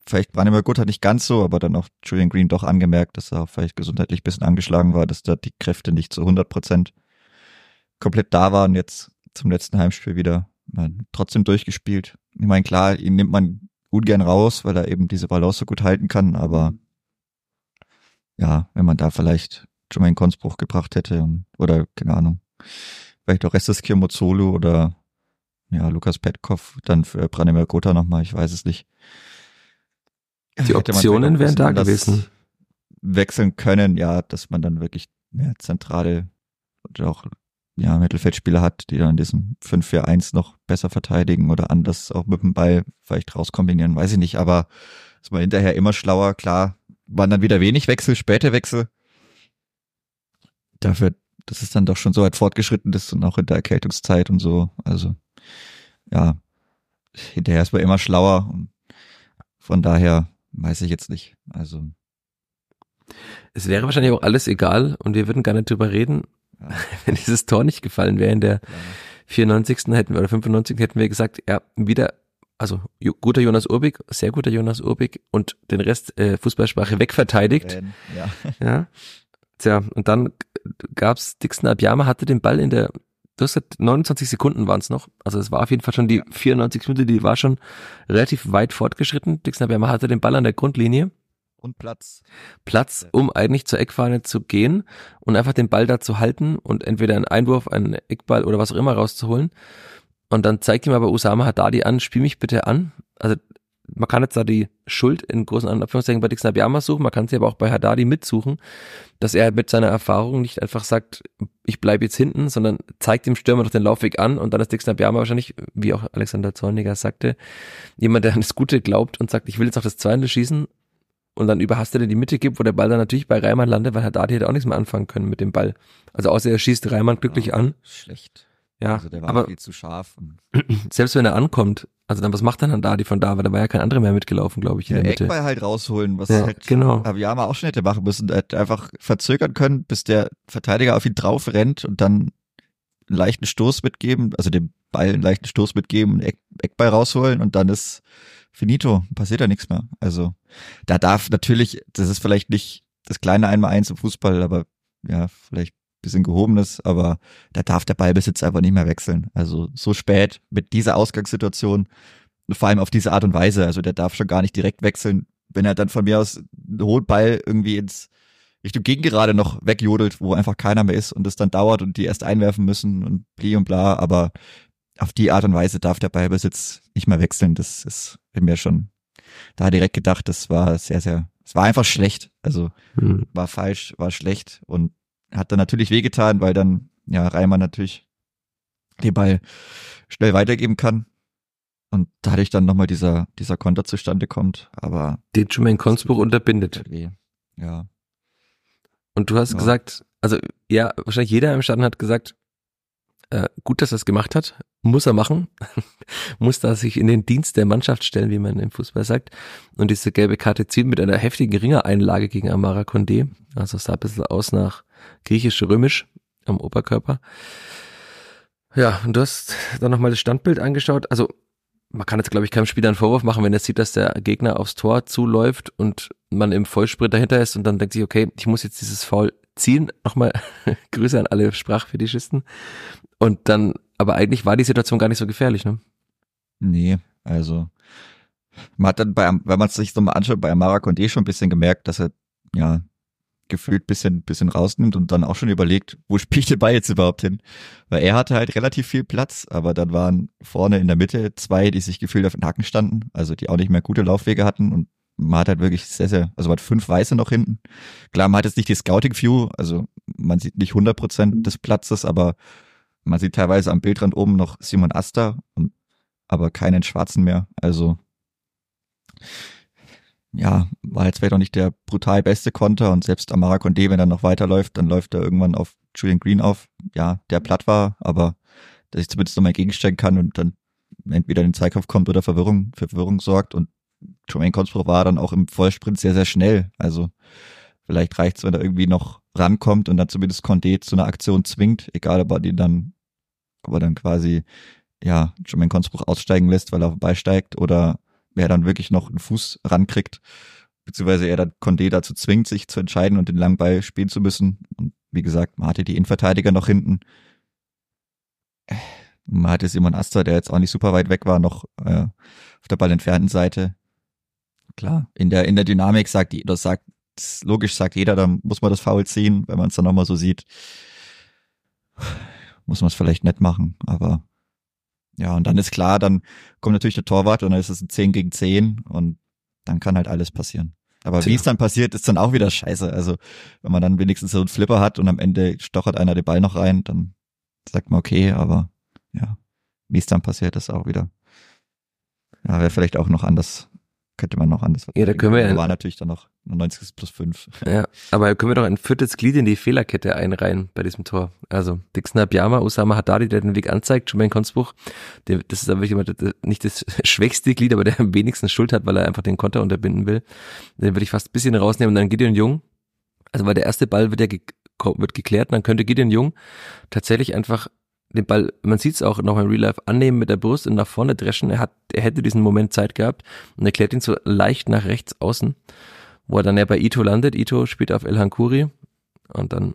vielleicht Branimir Gut hat nicht ganz so, aber dann auch Julian Green doch angemerkt, dass er vielleicht gesundheitlich bisschen angeschlagen war, dass da die Kräfte nicht zu 100 Prozent komplett da waren. Jetzt zum letzten Heimspiel wieder man, trotzdem durchgespielt. Ich meine, klar, ihn nimmt man gut gern raus, weil er eben diese Balance so gut halten kann, aber ja, wenn man da vielleicht schon mal einen Konspruch gebracht hätte und, oder keine Ahnung, vielleicht auch Restes Kirmozolu oder ja, Lukas Petkov dann für Branimir Gotha nochmal, ich weiß es nicht. Die Optionen wären da gewesen. Wechseln können, ja, dass man dann wirklich mehr zentrale und auch ja, Mittelfeldspieler hat, die dann diesen 5-4-1 noch besser verteidigen oder anders auch mit dem Ball vielleicht rauskombinieren, weiß ich nicht, aber ist man hinterher immer schlauer, klar, waren dann wieder wenig Wechsel, späte Wechsel. Dafür, dass es dann doch schon so weit fortgeschritten ist und auch in der Erkältungszeit und so, also ja, hinterher ist man immer schlauer und von daher weiß ich jetzt nicht, also es wäre wahrscheinlich auch alles egal und wir würden gar nicht drüber reden, *laughs* wenn dieses Tor nicht gefallen wäre in der 94. hätten wir oder 95. hätten wir gesagt, ja, wieder, also guter Jonas Urbig, sehr guter Jonas Urbig und den Rest äh, Fußballsprache wegverteidigt. Ja. *laughs* ja. Tja, und dann gab's Dixon Abiyama hatte den Ball in der du hast gesagt, 29 Sekunden waren es noch. Also es war auf jeden Fall schon die 94 Minute, die war schon relativ weit fortgeschritten. Dixon Abiyama hatte den Ball an der Grundlinie und Platz. Platz, um eigentlich zur Eckfahne zu gehen und einfach den Ball da zu halten und entweder einen Einwurf, einen Eckball oder was auch immer rauszuholen. Und dann zeigt ihm aber Usama Haddadi an, spiel mich bitte an. Also man kann jetzt da die Schuld in großen Anführungszeichen bei Dixon Abiyama suchen, man kann sie aber auch bei Haddadi mitsuchen, dass er mit seiner Erfahrung nicht einfach sagt, ich bleibe jetzt hinten, sondern zeigt dem Stürmer doch den Laufweg an und dann ist Dixon Abiyama wahrscheinlich, wie auch Alexander Zorniger sagte, jemand, der an das Gute glaubt und sagt, ich will jetzt auch das Zweite schießen und dann überhastet er die Mitte gibt, wo der Ball dann natürlich bei Reimann landet, weil Haddadi hätte auch nichts mehr anfangen können mit dem Ball. Also außer er schießt Reimann glücklich ja, an. Schlecht. Ja, also der war aber viel zu scharf. *clears throat* selbst wenn er ankommt, also dann was macht dann Haddadi von da, weil da war ja kein anderer mehr mitgelaufen, glaube ich, in der, der Mitte. Eckball halt rausholen, was ja, halt genau. Abiyama auch schon hätte machen müssen. Er hätte einfach verzögern können, bis der Verteidiger auf ihn drauf rennt und dann einen leichten Stoß mitgeben, also dem Ball einen leichten Stoß mitgeben, einen Eck, Eckball rausholen und dann ist finito, passiert ja nichts mehr. Also da darf natürlich, das ist vielleicht nicht das kleine Einmal-Eins im Fußball, aber ja, vielleicht bisschen gehobenes, aber da darf der Ballbesitz einfach nicht mehr wechseln. Also so spät mit dieser Ausgangssituation, vor allem auf diese Art und Weise, also der darf schon gar nicht direkt wechseln. Wenn er dann von mir aus einen hohen Ball irgendwie ins Richtung Gegengerade noch wegjodelt, wo einfach keiner mehr ist und es dann dauert und die erst einwerfen müssen und bli und bla, aber auf die Art und Weise darf der Ballbesitz nicht mehr wechseln. Das ist mir schon da direkt gedacht, das war sehr, sehr, es war einfach schlecht. Also mhm. war falsch, war schlecht und hat dann natürlich wehgetan, weil dann ja Reimann natürlich den Ball schnell weitergeben kann und dadurch dann nochmal dieser, dieser Konter zustande kommt. Aber den Jermaine Konsburg unterbindet. Halt ja. Und du hast ja. gesagt, also ja, wahrscheinlich jeder im Stadion hat gesagt, äh, gut, dass er es gemacht hat. Muss er machen. *laughs* Muss da sich in den Dienst der Mannschaft stellen, wie man im Fußball sagt. Und diese gelbe Karte zielt mit einer heftigen Ringereinlage gegen Amara Condé. Also es sah ein bisschen aus nach griechisch-römisch am Oberkörper. Ja, und du hast dann nochmal das Standbild angeschaut. Also man kann jetzt, glaube ich, keinem Spieler einen Vorwurf machen, wenn er sieht, dass der Gegner aufs Tor zuläuft und man im Vollsprint dahinter ist und dann denkt sich, okay, ich muss jetzt dieses Foul ziehen. Nochmal *laughs* Grüße an alle Sprachfetischisten. Und dann, aber eigentlich war die Situation gar nicht so gefährlich, ne? Nee, also man hat dann bei, wenn man es sich so mal anschaut, bei Amara Condé schon ein bisschen gemerkt, dass er ja gefühlt bisschen, bisschen rausnimmt und dann auch schon überlegt, wo spielt der Ball jetzt überhaupt hin? Weil er hatte halt relativ viel Platz, aber dann waren vorne in der Mitte zwei, die sich gefühlt auf den Hacken standen, also die auch nicht mehr gute Laufwege hatten und man hat halt wirklich sehr, sehr, also man hat fünf Weiße noch hinten. Klar, man hat jetzt nicht die Scouting View, also man sieht nicht 100 Prozent des Platzes, aber man sieht teilweise am Bildrand oben noch Simon Asta und aber keinen Schwarzen mehr. Also ja, war jetzt vielleicht auch nicht der brutal beste Konter und selbst Amara Condé, wenn er noch weiterläuft, dann läuft er irgendwann auf Julian Green auf. Ja, der platt war, aber dass ich zumindest nochmal gegenstellen kann und dann entweder in den Zweikampf kommt oder Verwirrung, Verwirrung sorgt und Jermaine Consbro war dann auch im Vollsprint sehr, sehr schnell. Also vielleicht reicht's, wenn er irgendwie noch rankommt und dann zumindest Condé zu einer Aktion zwingt, egal ob er den dann, ob er dann quasi, ja, Jermaine Consbro aussteigen lässt, weil er vorbeisteigt oder wer dann wirklich noch einen Fuß rankriegt, beziehungsweise er dann Condé dazu zwingt, sich zu entscheiden und den langen Ball spielen zu müssen. Und wie gesagt, man hatte die Innenverteidiger noch hinten. Man hatte Simon Asta, der jetzt auch nicht super weit weg war, noch äh, auf der ballentfernten Seite. Klar, in der, in der Dynamik sagt, das sagt, logisch sagt jeder, dann muss man das Foul ziehen, wenn man es dann nochmal so sieht. Muss man es vielleicht nett machen, aber ja, und dann ist klar, dann kommt natürlich der Torwart und dann ist es ein 10 gegen 10 und dann kann halt alles passieren. Aber Tja. wie es dann passiert, ist dann auch wieder scheiße. Also, wenn man dann wenigstens so einen Flipper hat und am Ende stochert einer den Ball noch rein, dann sagt man okay, aber ja, wie es dann passiert, ist auch wieder, ja, wäre vielleicht auch noch anders könnte man noch anders. Ja, da können wir ja. War natürlich dann noch 90 plus 5. Ja, aber können wir doch ein viertes Glied in die Fehlerkette einreihen bei diesem Tor. Also Dixon Abiyama, Usama Haddadi, der den Weg anzeigt, Jermaine Konsbuch, der, das ist aber wirklich nicht das *laughs* schwächste Glied, aber der am wenigsten Schuld hat, weil er einfach den Konter unterbinden will. Den würde ich fast ein bisschen rausnehmen und dann Gideon Jung. Also weil der erste Ball wird ja ge wird geklärt, dann könnte Gideon Jung tatsächlich einfach den Ball, man sieht es auch noch im Real Life, annehmen mit der Brust und nach vorne dreschen. Er hat, er hätte diesen Moment Zeit gehabt und erklärt ihn so leicht nach rechts außen, wo er dann ja bei Ito landet. Ito spielt auf El Hankuri und dann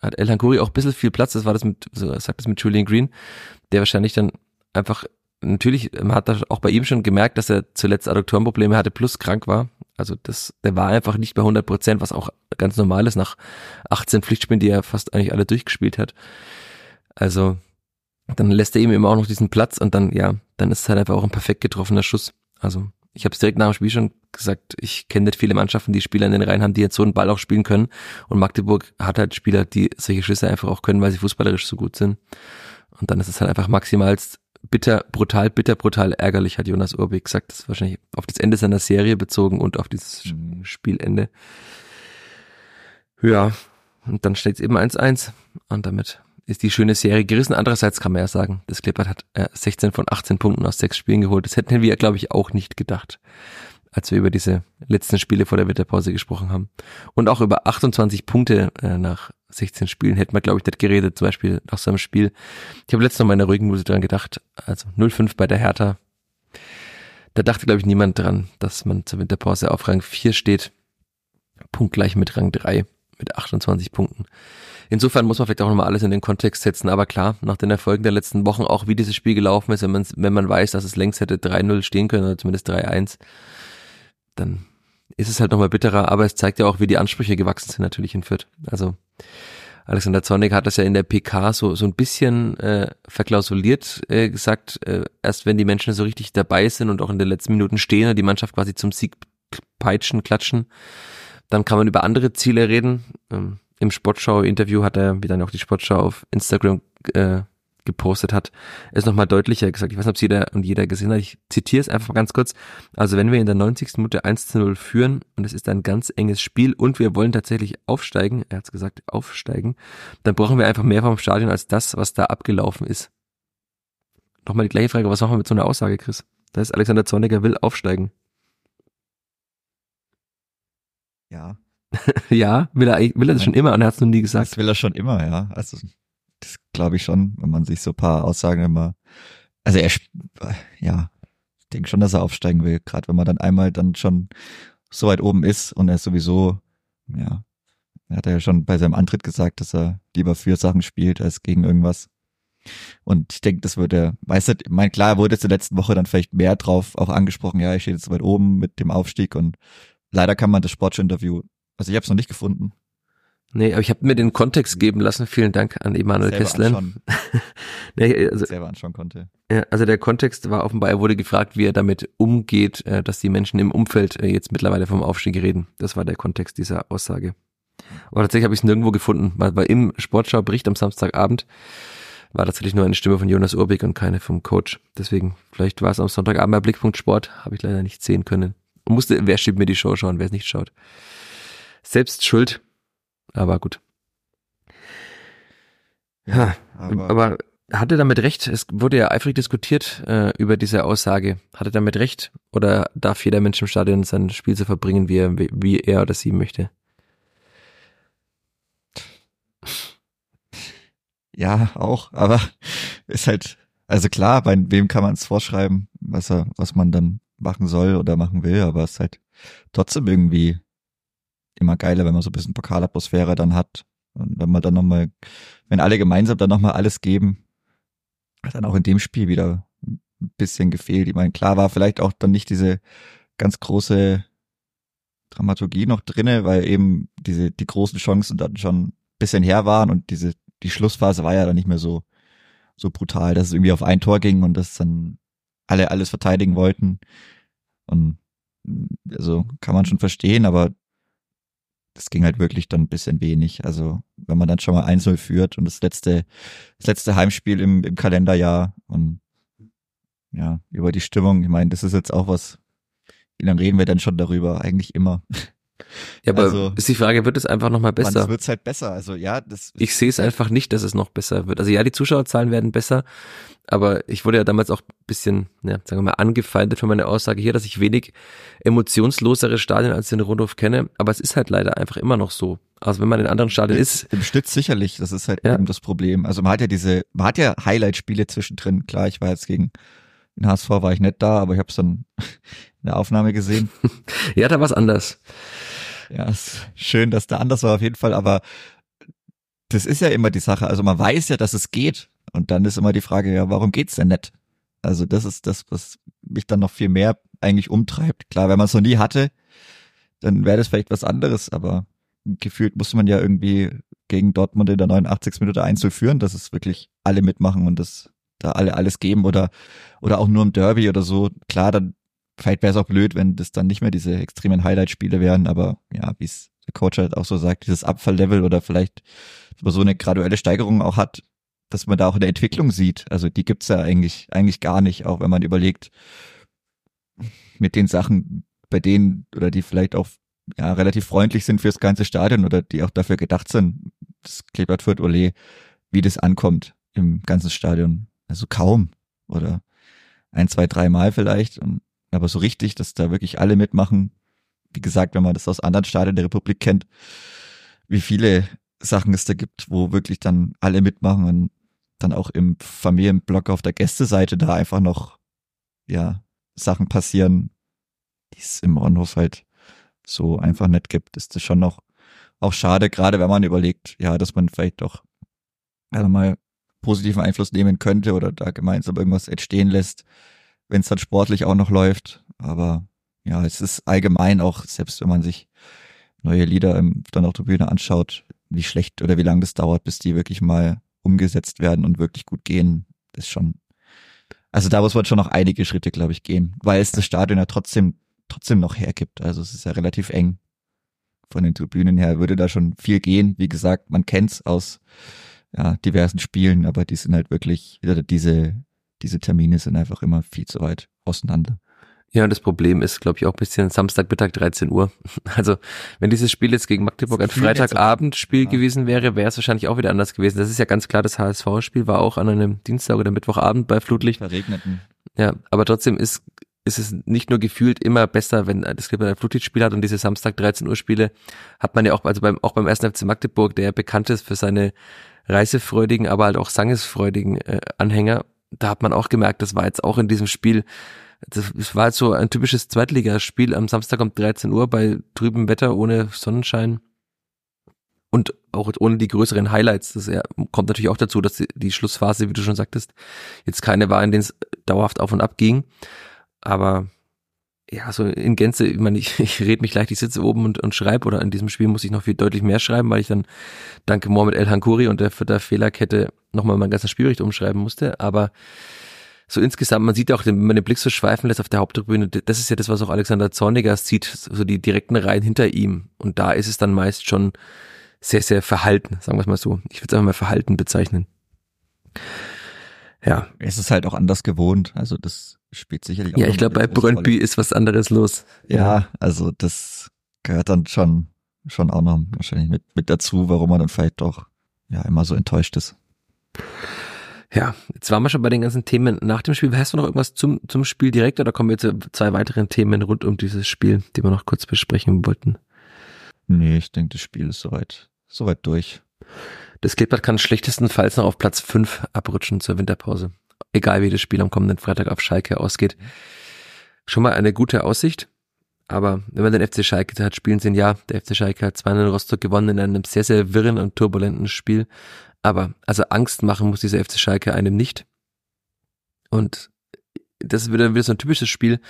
hat El Hankuri auch ein bisschen viel Platz. Das war das mit, so sagt das mit Julian Green, der wahrscheinlich dann einfach, natürlich, man hat da auch bei ihm schon gemerkt, dass er zuletzt Adduktorenprobleme hatte plus krank war. Also das, der war einfach nicht bei 100 Prozent, was auch ganz normal ist nach 18 Pflichtspielen, die er fast eigentlich alle durchgespielt hat. Also dann lässt er ihm eben auch noch diesen Platz und dann, ja, dann ist es halt einfach auch ein perfekt getroffener Schuss. Also ich habe es direkt nach dem Spiel schon gesagt, ich kenne nicht viele Mannschaften, die Spieler in den Reihen haben, die jetzt so einen Ball auch spielen können. Und Magdeburg hat halt Spieler, die solche Schüsse einfach auch können, weil sie fußballerisch so gut sind. Und dann ist es halt einfach maximal bitter, brutal, bitter, brutal ärgerlich, hat Jonas Urbig gesagt. Das ist wahrscheinlich auf das Ende seiner Serie bezogen und auf dieses mhm. Spielende. Ja, und dann steht es eben 1-1 und damit ist die schöne Serie gerissen. Andererseits kann man ja sagen, das Klippert hat äh, 16 von 18 Punkten aus sechs Spielen geholt. Das hätten wir, glaube ich, auch nicht gedacht, als wir über diese letzten Spiele vor der Winterpause gesprochen haben. Und auch über 28 Punkte äh, nach 16 Spielen hätten wir, glaube ich, nicht geredet. Zum Beispiel nach so einem Spiel. Ich habe letztens noch mal in der ruhigen Musik dran gedacht. Also 0-5 bei der Hertha. Da dachte, glaube ich, niemand dran, dass man zur Winterpause auf Rang 4 steht. Punktgleich mit Rang 3 mit 28 Punkten. Insofern muss man vielleicht auch nochmal alles in den Kontext setzen, aber klar, nach den Erfolgen der letzten Wochen, auch wie dieses Spiel gelaufen ist, wenn man, wenn man weiß, dass es längst hätte 3-0 stehen können oder zumindest 3-1, dann ist es halt nochmal bitterer, aber es zeigt ja auch, wie die Ansprüche gewachsen sind natürlich in Fürth. Also Alexander Zornig hat das ja in der PK so, so ein bisschen äh, verklausuliert äh, gesagt, äh, erst wenn die Menschen so richtig dabei sind und auch in den letzten Minuten stehen und die Mannschaft quasi zum Sieg peitschen, klatschen, dann kann man über andere Ziele reden. Ähm, Im Sportschau-Interview hat er, wie dann auch die Sportschau auf Instagram äh, gepostet hat, ist nochmal deutlicher gesagt. Ich weiß nicht, ob es jeder und jeder gesehen hat. Ich zitiere es einfach mal ganz kurz. Also wenn wir in der 90. Minute 1 zu 0 führen und es ist ein ganz enges Spiel und wir wollen tatsächlich aufsteigen, er hat es gesagt, aufsteigen, dann brauchen wir einfach mehr vom Stadion als das, was da abgelaufen ist. Nochmal die gleiche Frage, was machen wir mit so einer Aussage, Chris? Da ist Alexander Zorniger will aufsteigen. Ja. *laughs* ja, will er, will er das schon immer und er hat es noch nie gesagt. Das will er schon immer, ja. Also, das glaube ich schon, wenn man sich so paar Aussagen immer, also er, ja, ich denke schon, dass er aufsteigen will, gerade wenn man dann einmal dann schon so weit oben ist und er sowieso, ja, Er hat ja schon bei seinem Antritt gesagt, dass er lieber für Sachen spielt als gegen irgendwas. Und ich denke, das wird er, weißt du, ich mein, klar, er wurde jetzt in der letzten Woche dann vielleicht mehr drauf auch angesprochen, ja, ich stehe jetzt weit oben mit dem Aufstieg und leider kann man das Sportschau-Interview, also ich habe es noch nicht gefunden. Nee, aber ich habe mir den Kontext geben lassen. Vielen Dank an Emanuel Kessler. *laughs* nee, also, selber anschauen konnte. Ja, also der Kontext war offenbar, er wurde gefragt, wie er damit umgeht, äh, dass die Menschen im Umfeld äh, jetzt mittlerweile vom Aufstieg reden. Das war der Kontext dieser Aussage. Aber tatsächlich habe ich es nirgendwo gefunden, weil, weil im Sportschau-Bericht am Samstagabend war tatsächlich nur eine Stimme von Jonas Urbig und keine vom Coach. Deswegen, vielleicht war es am Sonntagabend bei Blickpunkt Sport, habe ich leider nicht sehen können. Und musste, wer schiebt mir die Show schauen, wer es nicht schaut. Selbst schuld, aber gut. Ja, aber, aber hatte damit recht, es wurde ja eifrig diskutiert äh, über diese Aussage. Hatte damit recht oder darf jeder Mensch im Stadion sein Spiel so verbringen, wie er, wie er oder sie möchte? Ja, auch, aber ist halt, also klar, bei wem kann man es vorschreiben, was er, was man dann machen soll oder machen will, aber es ist halt trotzdem irgendwie immer geiler, wenn man so ein bisschen Pokalatmosphäre dann hat. Und wenn man dann nochmal, wenn alle gemeinsam dann nochmal alles geben, hat dann auch in dem Spiel wieder ein bisschen gefehlt. Ich meine, klar war vielleicht auch dann nicht diese ganz große Dramaturgie noch drinne, weil eben diese, die großen Chancen dann schon ein bisschen her waren und diese die Schlussphase war ja dann nicht mehr so, so brutal, dass es irgendwie auf ein Tor ging und dass dann alle alles verteidigen wollten. Und also kann man schon verstehen, aber das ging halt wirklich dann ein bisschen wenig. Also wenn man dann schon mal 1-0 führt und das letzte, das letzte Heimspiel im, im Kalenderjahr und ja, über die Stimmung, ich meine, das ist jetzt auch was, lange reden wir denn schon darüber? Eigentlich immer. *laughs* Ja, aber also, ist die Frage, wird es einfach nochmal besser? Es wird halt besser. Also ja, das. Ich sehe es einfach nicht, dass es noch besser wird. Also ja, die Zuschauerzahlen werden besser, aber ich wurde ja damals auch bisschen, ja, sagen wir mal, angefeindet für meine Aussage hier, dass ich wenig emotionslosere Stadien als den Rundhof kenne. Aber es ist halt leider einfach immer noch so. Also wenn man in anderen Stadien ist. Im Stütz sicherlich, das ist halt ja. eben das Problem. Also man hat ja diese, man hat ja Highlight-Spiele zwischendrin. Klar, ich war jetzt gegen den HSV war ich nicht da, aber ich habe es dann *laughs* in der Aufnahme gesehen. *laughs* ja, da war es anders. Ja, ist schön, dass der anders war auf jeden Fall, aber das ist ja immer die Sache. Also man weiß ja, dass es geht. Und dann ist immer die Frage, ja, warum geht's denn nicht? Also das ist das, was mich dann noch viel mehr eigentlich umtreibt. Klar, wenn man es noch nie hatte, dann wäre das vielleicht was anderes, aber gefühlt muss man ja irgendwie gegen Dortmund in der 89. Minute einzuführen, dass es wirklich alle mitmachen und das da alle alles geben oder oder auch nur im Derby oder so. Klar, dann vielleicht wäre es auch blöd, wenn das dann nicht mehr diese extremen Highlight-Spiele wären, aber ja, wie es der Coach halt auch so sagt, dieses Abfalllevel oder vielleicht so eine graduelle Steigerung auch hat, dass man da auch eine Entwicklung sieht. Also die gibt's ja eigentlich, eigentlich gar nicht, auch wenn man überlegt, mit den Sachen, bei denen, oder die vielleicht auch ja, relativ freundlich sind fürs ganze Stadion oder die auch dafür gedacht sind, das Kleeblatt Fürth Ole, wie das ankommt im ganzen Stadion. Also kaum. Oder ein, zwei, drei Mal vielleicht. Und aber so richtig, dass da wirklich alle mitmachen. Wie gesagt, wenn man das aus anderen Stadien der Republik kennt, wie viele Sachen es da gibt, wo wirklich dann alle mitmachen und dann auch im Familienblock auf der Gästeseite da einfach noch, ja, Sachen passieren, die es im Ronhof halt so einfach nicht gibt, ist das schon noch auch schade, gerade wenn man überlegt, ja, dass man vielleicht doch also mal positiven Einfluss nehmen könnte oder da gemeinsam irgendwas entstehen lässt, wenn es dann sportlich auch noch läuft. Aber ja, es ist allgemein auch, selbst wenn man sich neue Lieder im Donautribüne anschaut, wie schlecht oder wie lange das dauert, bis die wirklich mal umgesetzt werden und wirklich gut gehen, ist schon. Also da muss man schon noch einige Schritte, glaube ich, gehen, weil es das Stadion ja trotzdem trotzdem noch hergibt. Also es ist ja relativ eng von den Tribünen her, würde da schon viel gehen. Wie gesagt, man kennt's aus ja, diversen Spielen, aber die sind halt wirklich, diese diese Termine sind einfach immer viel zu weit auseinander. Ja, und das Problem ist, glaube ich, auch ein bisschen Samstagmittag 13 Uhr. *laughs* Also, wenn dieses Spiel jetzt gegen Magdeburg ein Freitagabendspiel ja. gewesen wäre, wäre es wahrscheinlich auch wieder anders gewesen. Das ist ja ganz klar, das HSV-Spiel war auch an einem Dienstag oder Mittwochabend bei Flutlicht. Verregneten. Ja, aber trotzdem ist, ist es nicht nur gefühlt immer besser, wenn das Clipper ein Flutlichtspiel hat und diese Samstag 13 Uhr Spiele hat man ja auch, also beim, auch beim ersten FC Magdeburg, der bekannt ist für seine reisefreudigen, aber halt auch sangesfreudigen äh, Anhänger da hat man auch gemerkt, das war jetzt auch in diesem Spiel, das war jetzt so ein typisches Zweitligaspiel am Samstag um 13 Uhr bei trübem Wetter ohne Sonnenschein. und auch ohne die größeren Highlights. Das kommt natürlich auch dazu, dass die Schlussphase, wie du schon sagtest, jetzt keine war, in denen es dauerhaft auf und ab ging. Aber ja, so in Gänze, ich meine, ich, *laughs* ich rede mich gleich, ich sitze oben und, und schreibe oder in diesem Spiel muss ich noch viel deutlich mehr schreiben, weil ich dann danke Mohamed El Hankuri und der, der Fehlerkette nochmal meinen ganzen Spielbericht umschreiben musste. Aber so insgesamt, man sieht ja auch, wenn man den Blick so schweifen lässt auf der Haupttribüne, das ist ja das, was auch Alexander Zorniger sieht, so die direkten Reihen hinter ihm. Und da ist es dann meist schon sehr, sehr verhalten, sagen wir es mal so. Ich würde es einfach mal verhalten bezeichnen. Ja. Es ist halt auch anders gewohnt, also das spielt sicherlich auch. Ja, ich glaube, bei Brøndby ist was anderes los. Ja, also das gehört dann schon, schon auch noch wahrscheinlich mit, mit dazu, warum man dann vielleicht doch ja immer so enttäuscht ist. Ja, jetzt waren wir schon bei den ganzen Themen nach dem Spiel. Hast du noch irgendwas zum, zum Spiel direkt oder kommen wir zu zwei weiteren Themen rund um dieses Spiel, die wir noch kurz besprechen wollten? Nee, ich denke, das Spiel ist soweit, soweit durch. Das Kleeblatt kann schlechtestenfalls noch auf Platz 5 abrutschen zur Winterpause. Egal wie das Spiel am kommenden Freitag auf Schalke ausgeht. Schon mal eine gute Aussicht. Aber wenn man den FC Schalke hat spielen sehen, ja, der FC Schalke hat 2-0 Rostock gewonnen in einem sehr, sehr wirren und turbulenten Spiel. Aber also Angst machen muss dieser FC Schalke einem nicht. Und das ist wieder, wieder so ein typisches Spiel.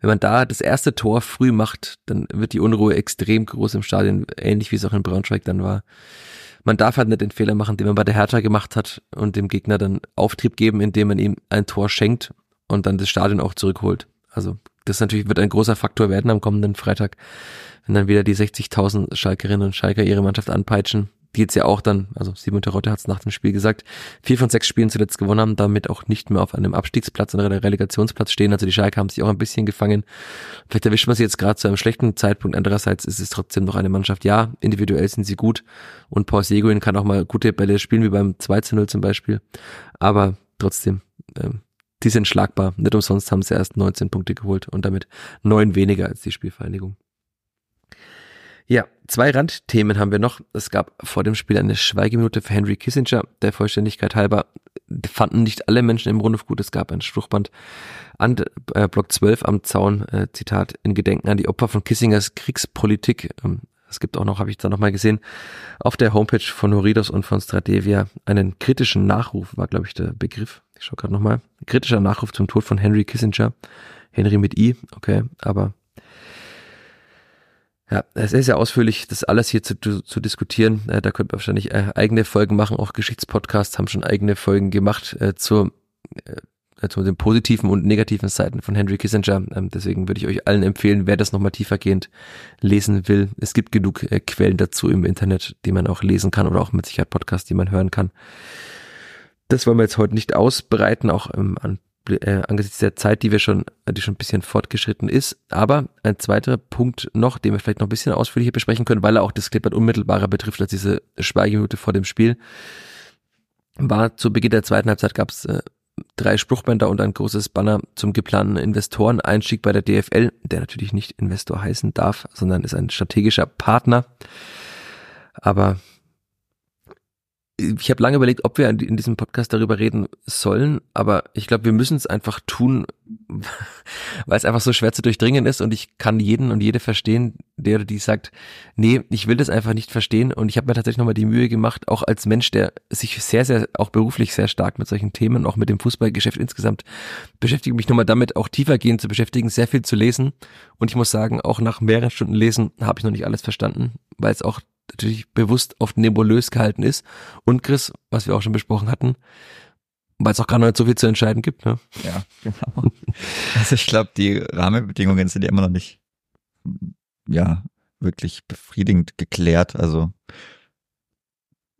Wenn man da das erste Tor früh macht, dann wird die Unruhe extrem groß im Stadion, ähnlich wie es auch in Braunschweig dann war. Man darf halt nicht den Fehler machen, den man bei der Hertha gemacht hat und dem Gegner dann Auftrieb geben, indem man ihm ein Tor schenkt und dann das Stadion auch zurückholt. Also das natürlich wird ein großer Faktor werden am kommenden Freitag, wenn dann wieder die 60.000 Schalkerinnen und Schalker ihre Mannschaft anpeitschen die jetzt ja auch dann, also Simon Terodde hat es nach dem Spiel gesagt, vier von sechs Spielen zuletzt gewonnen haben, damit auch nicht mehr auf einem Abstiegsplatz oder Relegationsplatz stehen. Also die Schalke haben sich auch ein bisschen gefangen. Vielleicht erwischt man sie jetzt gerade zu einem schlechten Zeitpunkt. Andererseits ist es trotzdem noch eine Mannschaft. Ja, individuell sind sie gut und Paul Seguin kann auch mal gute Bälle spielen, wie beim 2 zu 0 zum Beispiel. Aber trotzdem, ähm, die sind schlagbar. Nicht umsonst haben sie erst 19 Punkte geholt und damit neun weniger als die Spielvereinigung. Ja, zwei Randthemen haben wir noch. Es gab vor dem Spiel eine Schweigeminute für Henry Kissinger. Der Vollständigkeit halber fanden nicht alle Menschen im Rundhof gut. Es gab ein Spruchband an äh, Block 12 am Zaun, äh, Zitat, in Gedenken an die Opfer von Kissingers Kriegspolitik. Ähm, es gibt auch noch, habe ich da nochmal gesehen, auf der Homepage von Horidos und von Stratevia einen kritischen Nachruf, war glaube ich der Begriff. Ich schaue gerade nochmal. Kritischer Nachruf zum Tod von Henry Kissinger. Henry mit I, okay, aber ja, es ist ja ausführlich, das alles hier zu, zu diskutieren. Äh, da könnte man wahrscheinlich äh, eigene Folgen machen. Auch Geschichtspodcasts haben schon eigene Folgen gemacht äh, zur, äh, zu den positiven und negativen Seiten von Henry Kissinger. Ähm, deswegen würde ich euch allen empfehlen, wer das nochmal tiefergehend lesen will. Es gibt genug Quellen dazu im Internet, die man auch lesen kann oder auch mit Sicherheit Podcasts, die man hören kann. Das wollen wir jetzt heute nicht ausbreiten, auch ähm, an äh, angesichts der Zeit, die wir schon, die schon ein bisschen fortgeschritten ist. Aber ein zweiter Punkt noch, den wir vielleicht noch ein bisschen ausführlicher besprechen können, weil er auch das Clipboard unmittelbarer betrifft als diese Schweigeminute vor dem Spiel, war zu Beginn der zweiten Halbzeit gab es äh, drei Spruchbänder und ein großes Banner zum geplanten Investoreneinstieg bei der DFL, der natürlich nicht Investor heißen darf, sondern ist ein strategischer Partner. Aber ich habe lange überlegt, ob wir in diesem Podcast darüber reden sollen, aber ich glaube, wir müssen es einfach tun, *laughs* weil es einfach so schwer zu durchdringen ist und ich kann jeden und jede verstehen, der oder die sagt, nee, ich will das einfach nicht verstehen. Und ich habe mir tatsächlich nochmal die Mühe gemacht, auch als Mensch, der sich sehr, sehr, auch beruflich sehr stark mit solchen Themen, auch mit dem Fußballgeschäft insgesamt beschäftige, mich nochmal damit auch tiefergehend zu beschäftigen, sehr viel zu lesen. Und ich muss sagen, auch nach mehreren Stunden Lesen habe ich noch nicht alles verstanden, weil es auch natürlich bewusst oft nebulös gehalten ist. Und Chris, was wir auch schon besprochen hatten, weil es auch gar nicht so viel zu entscheiden gibt. Ne? Ja, genau. Also ich glaube, die Rahmenbedingungen sind ja immer noch nicht, ja, wirklich befriedigend geklärt. Also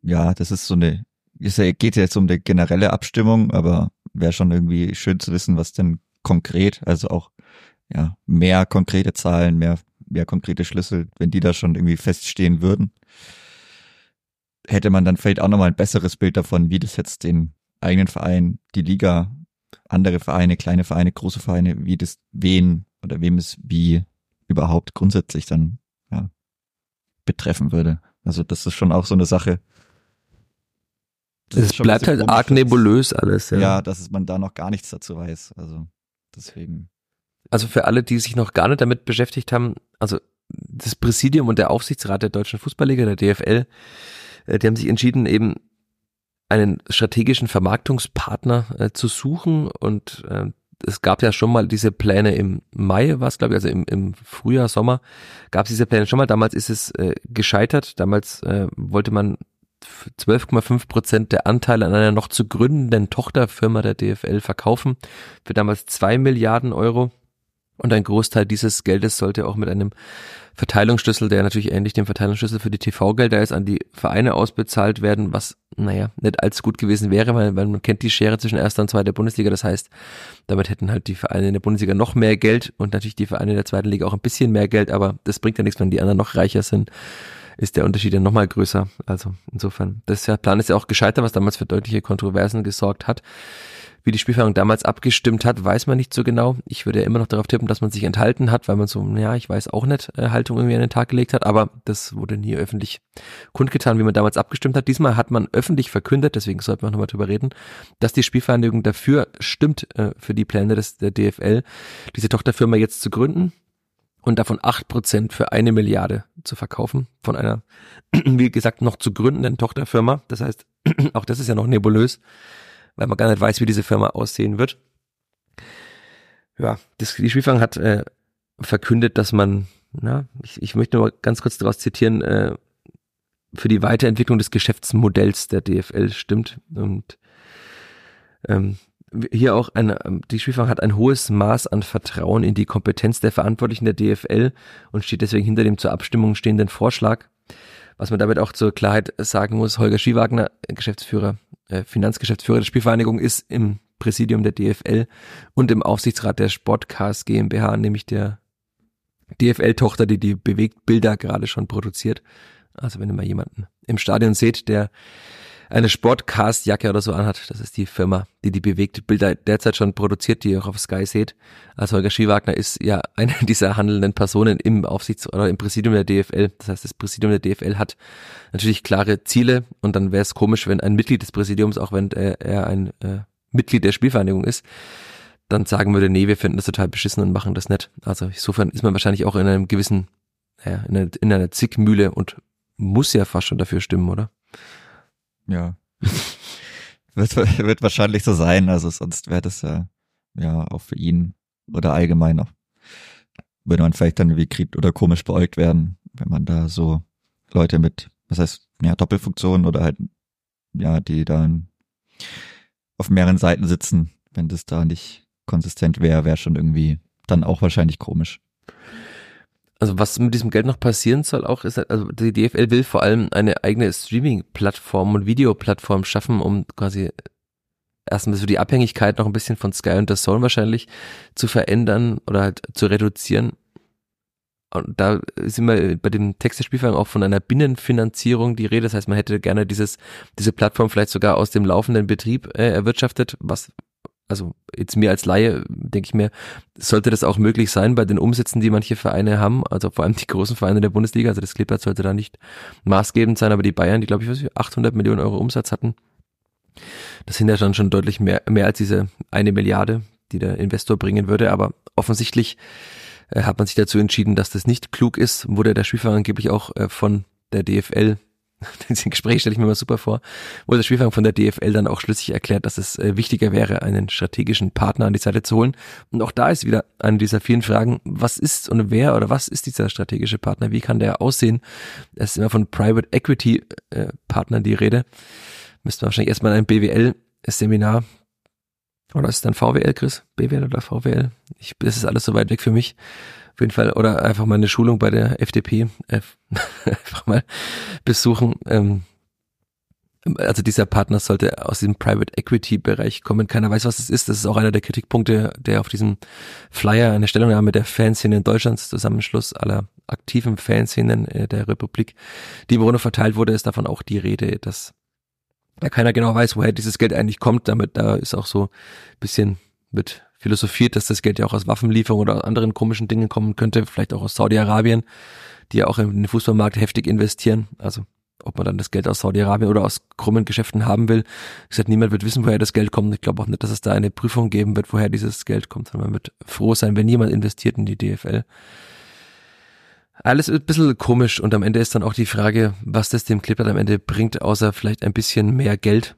ja, das ist so eine, es geht jetzt um eine generelle Abstimmung, aber wäre schon irgendwie schön zu wissen, was denn konkret, also auch ja, mehr konkrete Zahlen, mehr mehr konkrete Schlüssel, wenn die da schon irgendwie feststehen würden, hätte man dann vielleicht auch nochmal ein besseres Bild davon, wie das jetzt den eigenen Verein, die Liga, andere Vereine, kleine Vereine, große Vereine, wie das wen oder wem es wie überhaupt grundsätzlich dann ja, betreffen würde. Also das ist schon auch so eine Sache. Es bleibt halt arg nebulös alles. Ja. ja, dass man da noch gar nichts dazu weiß. Also deswegen. Also für alle, die sich noch gar nicht damit beschäftigt haben, also das Präsidium und der Aufsichtsrat der Deutschen Fußballliga, der DFL, äh, die haben sich entschieden, eben einen strategischen Vermarktungspartner äh, zu suchen und äh, es gab ja schon mal diese Pläne im Mai, war es glaube ich, also im, im Frühjahr, Sommer, gab es diese Pläne schon mal. Damals ist es äh, gescheitert. Damals äh, wollte man 12,5 Prozent der Anteile an einer noch zu gründenden Tochterfirma der DFL verkaufen für damals zwei Milliarden Euro. Und ein Großteil dieses Geldes sollte auch mit einem Verteilungsschlüssel, der natürlich ähnlich dem Verteilungsschlüssel für die TV-Gelder ist, an die Vereine ausbezahlt werden, was, naja, nicht allzu gut gewesen wäre, weil, weil man kennt die Schere zwischen erster und zweiter Bundesliga. Das heißt, damit hätten halt die Vereine in der Bundesliga noch mehr Geld und natürlich die Vereine in der zweiten Liga auch ein bisschen mehr Geld, aber das bringt ja nichts, wenn die anderen noch reicher sind ist der Unterschied ja nochmal größer. Also insofern, das Plan ist ja auch gescheitert, was damals für deutliche Kontroversen gesorgt hat. Wie die Spielführung damals abgestimmt hat, weiß man nicht so genau. Ich würde ja immer noch darauf tippen, dass man sich enthalten hat, weil man so, ja, ich weiß auch nicht, äh, Haltung irgendwie an den Tag gelegt hat, aber das wurde nie öffentlich kundgetan, wie man damals abgestimmt hat. Diesmal hat man öffentlich verkündet, deswegen sollten wir nochmal drüber reden, dass die Spielvereinigung dafür stimmt, äh, für die Pläne des, der DFL, diese Tochterfirma jetzt zu gründen und davon acht Prozent für eine Milliarde zu verkaufen von einer, *clears throat* wie gesagt, noch zu gründenden Tochterfirma. Das heißt, *clears throat* auch das ist ja noch nebulös, weil man gar nicht weiß, wie diese Firma aussehen wird. Ja, das, die Spielfang hat äh, verkündet, dass man, na, ich, ich möchte nur ganz kurz daraus zitieren, äh, für die Weiterentwicklung des Geschäftsmodells der DFL stimmt und ähm, hier auch eine, ähm, die Spielfang hat ein hohes Maß an Vertrauen in die Kompetenz der Verantwortlichen der DFL und steht deswegen hinter dem zur Abstimmung stehenden Vorschlag. Was man damit auch zur Klarheit sagen muss, Holger Schiewagner, Geschäftsführer, äh, Finanzgeschäftsführer der Spielvereinigung, ist im Präsidium der DFL und im Aufsichtsrat der Sportcast GmbH, nämlich der DFL-Tochter, die die Bewegtbilder gerade schon produziert. Also wenn ihr mal jemanden im Stadion seht, der eine Sportcast-Jacke oder so anhat. Das ist die Firma, die die bewegte Bilder derzeit schon produziert, die ihr auch auf Sky seht. Also Holger Schiewagner ist ja *laughs* eine dieser handelnden Personen im Aufsichts- oder im Präsidium der DFL. Das heißt, das Präsidium der DFL hat natürlich klare Ziele und dann wäre es komisch, wenn ein Mitglied des Präsidiums, auch wenn er ein äh, Mitglied der Spielvereinigung ist, dann sagen würde, nee, wir finden das total beschissen und machen das nicht. Also insofern ist man wahrscheinlich auch in einem gewissen, naja, in einer, in einer Zickmühle und muss ja fast schon dafür stimmen, oder? Ja. *laughs* wird, wird wahrscheinlich so sein, also sonst wäre das ja, ja auch für ihn oder allgemein auch, würde man vielleicht dann wie kriegt oder komisch beäugt werden, wenn man da so Leute mit, was heißt, ja, Doppelfunktionen oder halt, ja, die dann auf mehreren Seiten sitzen, wenn das da nicht konsistent wäre, wäre schon irgendwie dann auch wahrscheinlich komisch also was mit diesem Geld noch passieren soll auch, ist, also die DFL will vor allem eine eigene Streaming-Plattform und Videoplattform schaffen, um quasi erstmal so die Abhängigkeit noch ein bisschen von Sky und The Zone wahrscheinlich zu verändern oder halt zu reduzieren. Und da sind wir bei dem Text der Spielfang auch von einer Binnenfinanzierung die Rede. Das heißt, man hätte gerne dieses, diese Plattform vielleicht sogar aus dem laufenden Betrieb äh, erwirtschaftet, was also jetzt mir als Laie denke ich mir, sollte das auch möglich sein bei den Umsätzen, die manche Vereine haben, also vor allem die großen Vereine der Bundesliga, also das Clippers sollte da nicht maßgebend sein, aber die Bayern, die glaube ich was 800 Millionen Euro Umsatz hatten, das sind ja dann schon deutlich mehr, mehr als diese eine Milliarde, die der Investor bringen würde, aber offensichtlich äh, hat man sich dazu entschieden, dass das nicht klug ist, wurde der Spielverein angeblich auch äh, von der DFL *laughs* Diesen Gespräch stelle ich mir mal super vor, wo der Spielfang von der DFL dann auch schlüssig erklärt, dass es äh, wichtiger wäre, einen strategischen Partner an die Seite zu holen. Und auch da ist wieder eine dieser vielen Fragen, was ist und wer oder was ist dieser strategische Partner? Wie kann der aussehen? Es ist immer von Private Equity äh, Partnern die Rede. Müssten wir wahrscheinlich erstmal ein BWL-Seminar oder ist es dann VWL, Chris? BWL oder VWL? Ich, das ist alles so weit weg für mich auf jeden Fall, oder einfach mal eine Schulung bei der FDP äh, *laughs* einfach mal besuchen. Ähm, also dieser Partner sollte aus diesem Private Equity Bereich kommen. Keiner weiß, was es ist. Das ist auch einer der Kritikpunkte, der auf diesem Flyer eine Stellungnahme der Fanszene in Deutschlands Zusammenschluss aller aktiven Fanszenen äh, der Republik, die im Grunde verteilt wurde, ist davon auch die Rede, dass ja keiner genau weiß, woher dieses Geld eigentlich kommt. Damit da ist auch so bisschen mit philosophiert, dass das Geld ja auch aus Waffenlieferungen oder aus anderen komischen Dingen kommen könnte, vielleicht auch aus Saudi-Arabien, die ja auch in den Fußballmarkt heftig investieren. Also ob man dann das Geld aus Saudi-Arabien oder aus krummen Geschäften haben will. Ich gesagt, niemand wird wissen, woher das Geld kommt. Ich glaube auch nicht, dass es da eine Prüfung geben wird, woher dieses Geld kommt, man wird froh sein, wenn jemand investiert in die DFL. Alles ein bisschen komisch und am Ende ist dann auch die Frage, was das dem Clipper am Ende bringt, außer vielleicht ein bisschen mehr Geld.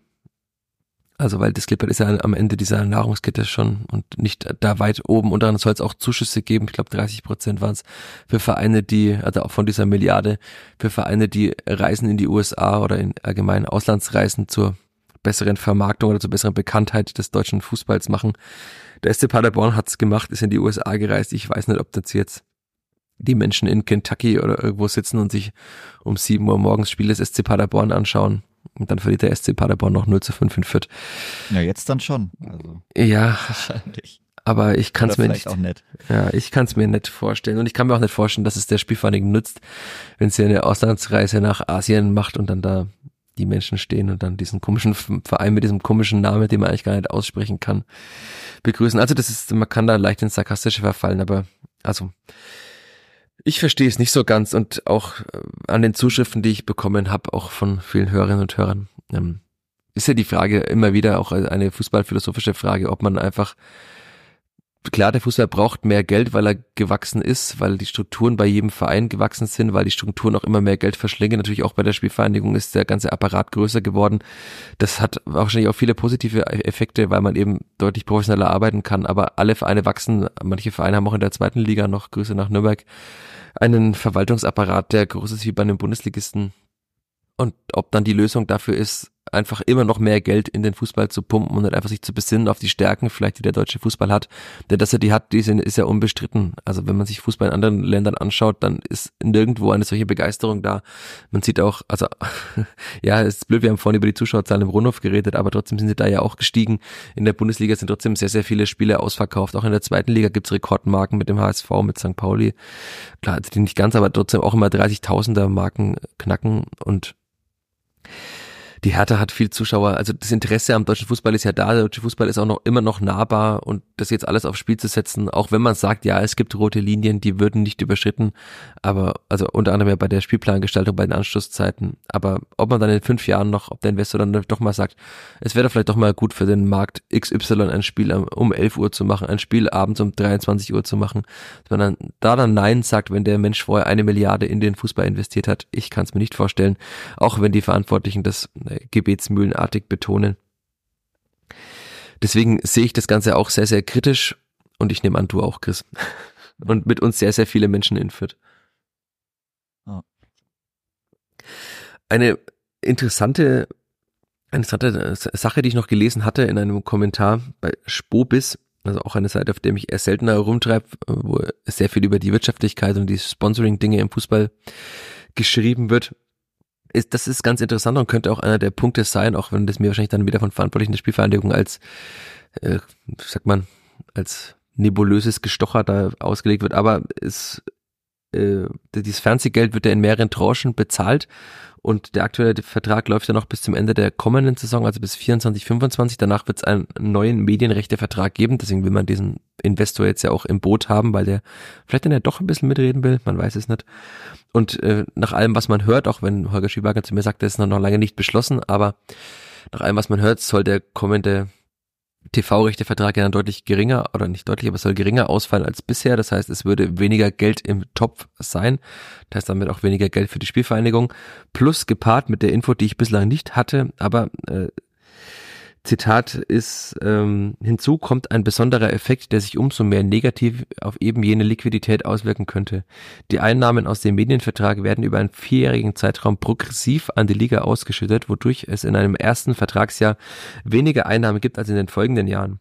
Also weil das Clipper ist ja am Ende dieser Nahrungskette schon und nicht da weit oben. Und dann soll es auch Zuschüsse geben. Ich glaube 30 Prozent waren es für Vereine, die, also auch von dieser Milliarde, für Vereine, die Reisen in die USA oder in allgemeinen Auslandsreisen zur besseren Vermarktung oder zur besseren Bekanntheit des deutschen Fußballs machen. Der SC Paderborn hat's gemacht, ist in die USA gereist. Ich weiß nicht, ob das jetzt die Menschen in Kentucky oder irgendwo sitzen und sich um 7 Uhr morgens Spiel des SC Paderborn anschauen. Und dann verliert der SC Paderborn noch 0 zu 5 in Fürth. Ja, jetzt dann schon. Also, ja. Wahrscheinlich. Aber ich kann es mir nicht. Auch nicht. Ja, ich kann es mir nicht vorstellen. Und ich kann mir auch nicht vorstellen, dass es der Spielvereinigung nützt, wenn sie eine Auslandsreise nach Asien macht und dann da die Menschen stehen und dann diesen komischen Verein mit diesem komischen Namen, den man eigentlich gar nicht aussprechen kann, begrüßen. Also das ist, man kann da leicht ins Sarkastische verfallen, aber also ich verstehe es nicht so ganz und auch äh, an den Zuschriften, die ich bekommen habe, auch von vielen Hörerinnen und Hörern, ähm, ist ja die Frage immer wieder auch eine fußballphilosophische Frage, ob man einfach klar, der Fußball braucht mehr Geld, weil er gewachsen ist, weil die Strukturen bei jedem Verein gewachsen sind, weil die Strukturen auch immer mehr Geld verschlingen. Natürlich auch bei der Spielvereinigung ist der ganze Apparat größer geworden. Das hat wahrscheinlich auch viele positive Effekte, weil man eben deutlich professioneller arbeiten kann. Aber alle Vereine wachsen. Manche Vereine haben auch in der zweiten Liga noch Grüße nach Nürnberg einen Verwaltungsapparat, der groß ist wie bei einem Bundesligisten. Und ob dann die Lösung dafür ist, einfach immer noch mehr Geld in den Fußball zu pumpen und nicht einfach sich zu besinnen auf die Stärken vielleicht, die der deutsche Fußball hat. Denn dass er die hat, die sind, ist ja unbestritten. Also wenn man sich Fußball in anderen Ländern anschaut, dann ist nirgendwo eine solche Begeisterung da. Man sieht auch, also *laughs* ja, es ist blöd, wir haben vorhin über die Zuschauerzahlen im Rundhof geredet, aber trotzdem sind sie da ja auch gestiegen. In der Bundesliga sind trotzdem sehr, sehr viele Spiele ausverkauft. Auch in der zweiten Liga gibt's Rekordmarken mit dem HSV, mit St. Pauli. Klar, die nicht ganz, aber trotzdem auch immer 30.000er Marken knacken und die Hertha hat viel Zuschauer. Also das Interesse am deutschen Fußball ist ja da. Der deutsche Fußball ist auch noch immer noch nahbar und das jetzt alles aufs Spiel zu setzen, auch wenn man sagt, ja, es gibt rote Linien, die würden nicht überschritten, aber also unter anderem ja bei der Spielplangestaltung, bei den Anschlusszeiten. Aber ob man dann in fünf Jahren noch, ob der Investor dann doch mal sagt, es wäre doch vielleicht doch mal gut für den Markt XY ein Spiel um 11 Uhr zu machen, ein Spiel abends um 23 Uhr zu machen, dass man dann da dann Nein sagt, wenn der Mensch vorher eine Milliarde in den Fußball investiert hat. Ich kann es mir nicht vorstellen, auch wenn die Verantwortlichen das gebetsmühlenartig betonen. Deswegen sehe ich das Ganze auch sehr, sehr kritisch und ich nehme an, du auch, Chris. *laughs* Und mit uns sehr, sehr viele Menschen in Fürth. Eine interessante, interessante Sache, die ich noch gelesen hatte in einem Kommentar bei Spobis, also auch eine Seite, auf der mich eher seltener herumtreibt, wo sehr viel über die Wirtschaftlichkeit und die Sponsoring-Dinge im Fußball geschrieben wird ist, das ist ganz interessant und könnte auch einer der Punkte sein, auch wenn das mir wahrscheinlich dann wieder von Verantwortlichen der Spielvereinigung als, äh, sagt man, als nebulöses Gestocher da ausgelegt wird. Aber es, äh, dieses Fernsehgeld wird ja in mehreren Tranchen bezahlt und der aktuelle Vertrag läuft ja noch bis zum Ende der kommenden Saison, also bis 24, 25. Danach wird es einen neuen Medienrechtevertrag geben. Deswegen will man diesen Investor jetzt ja auch im Boot haben, weil der vielleicht dann ja doch ein bisschen mitreden will. Man weiß es nicht. Und äh, nach allem, was man hört, auch wenn Holger Schiebager zu mir sagt, das ist noch lange nicht beschlossen, aber nach allem, was man hört, soll der kommende TV-Rechtevertrag ja dann deutlich geringer, oder nicht deutlich, aber es soll geringer ausfallen als bisher. Das heißt, es würde weniger Geld im Topf sein. Das heißt damit auch weniger Geld für die Spielvereinigung. Plus gepaart mit der Info, die ich bislang nicht hatte, aber äh, Zitat ist, ähm, hinzu kommt ein besonderer Effekt, der sich umso mehr negativ auf eben jene Liquidität auswirken könnte. Die Einnahmen aus dem Medienvertrag werden über einen vierjährigen Zeitraum progressiv an die Liga ausgeschüttet, wodurch es in einem ersten Vertragsjahr weniger Einnahmen gibt als in den folgenden Jahren.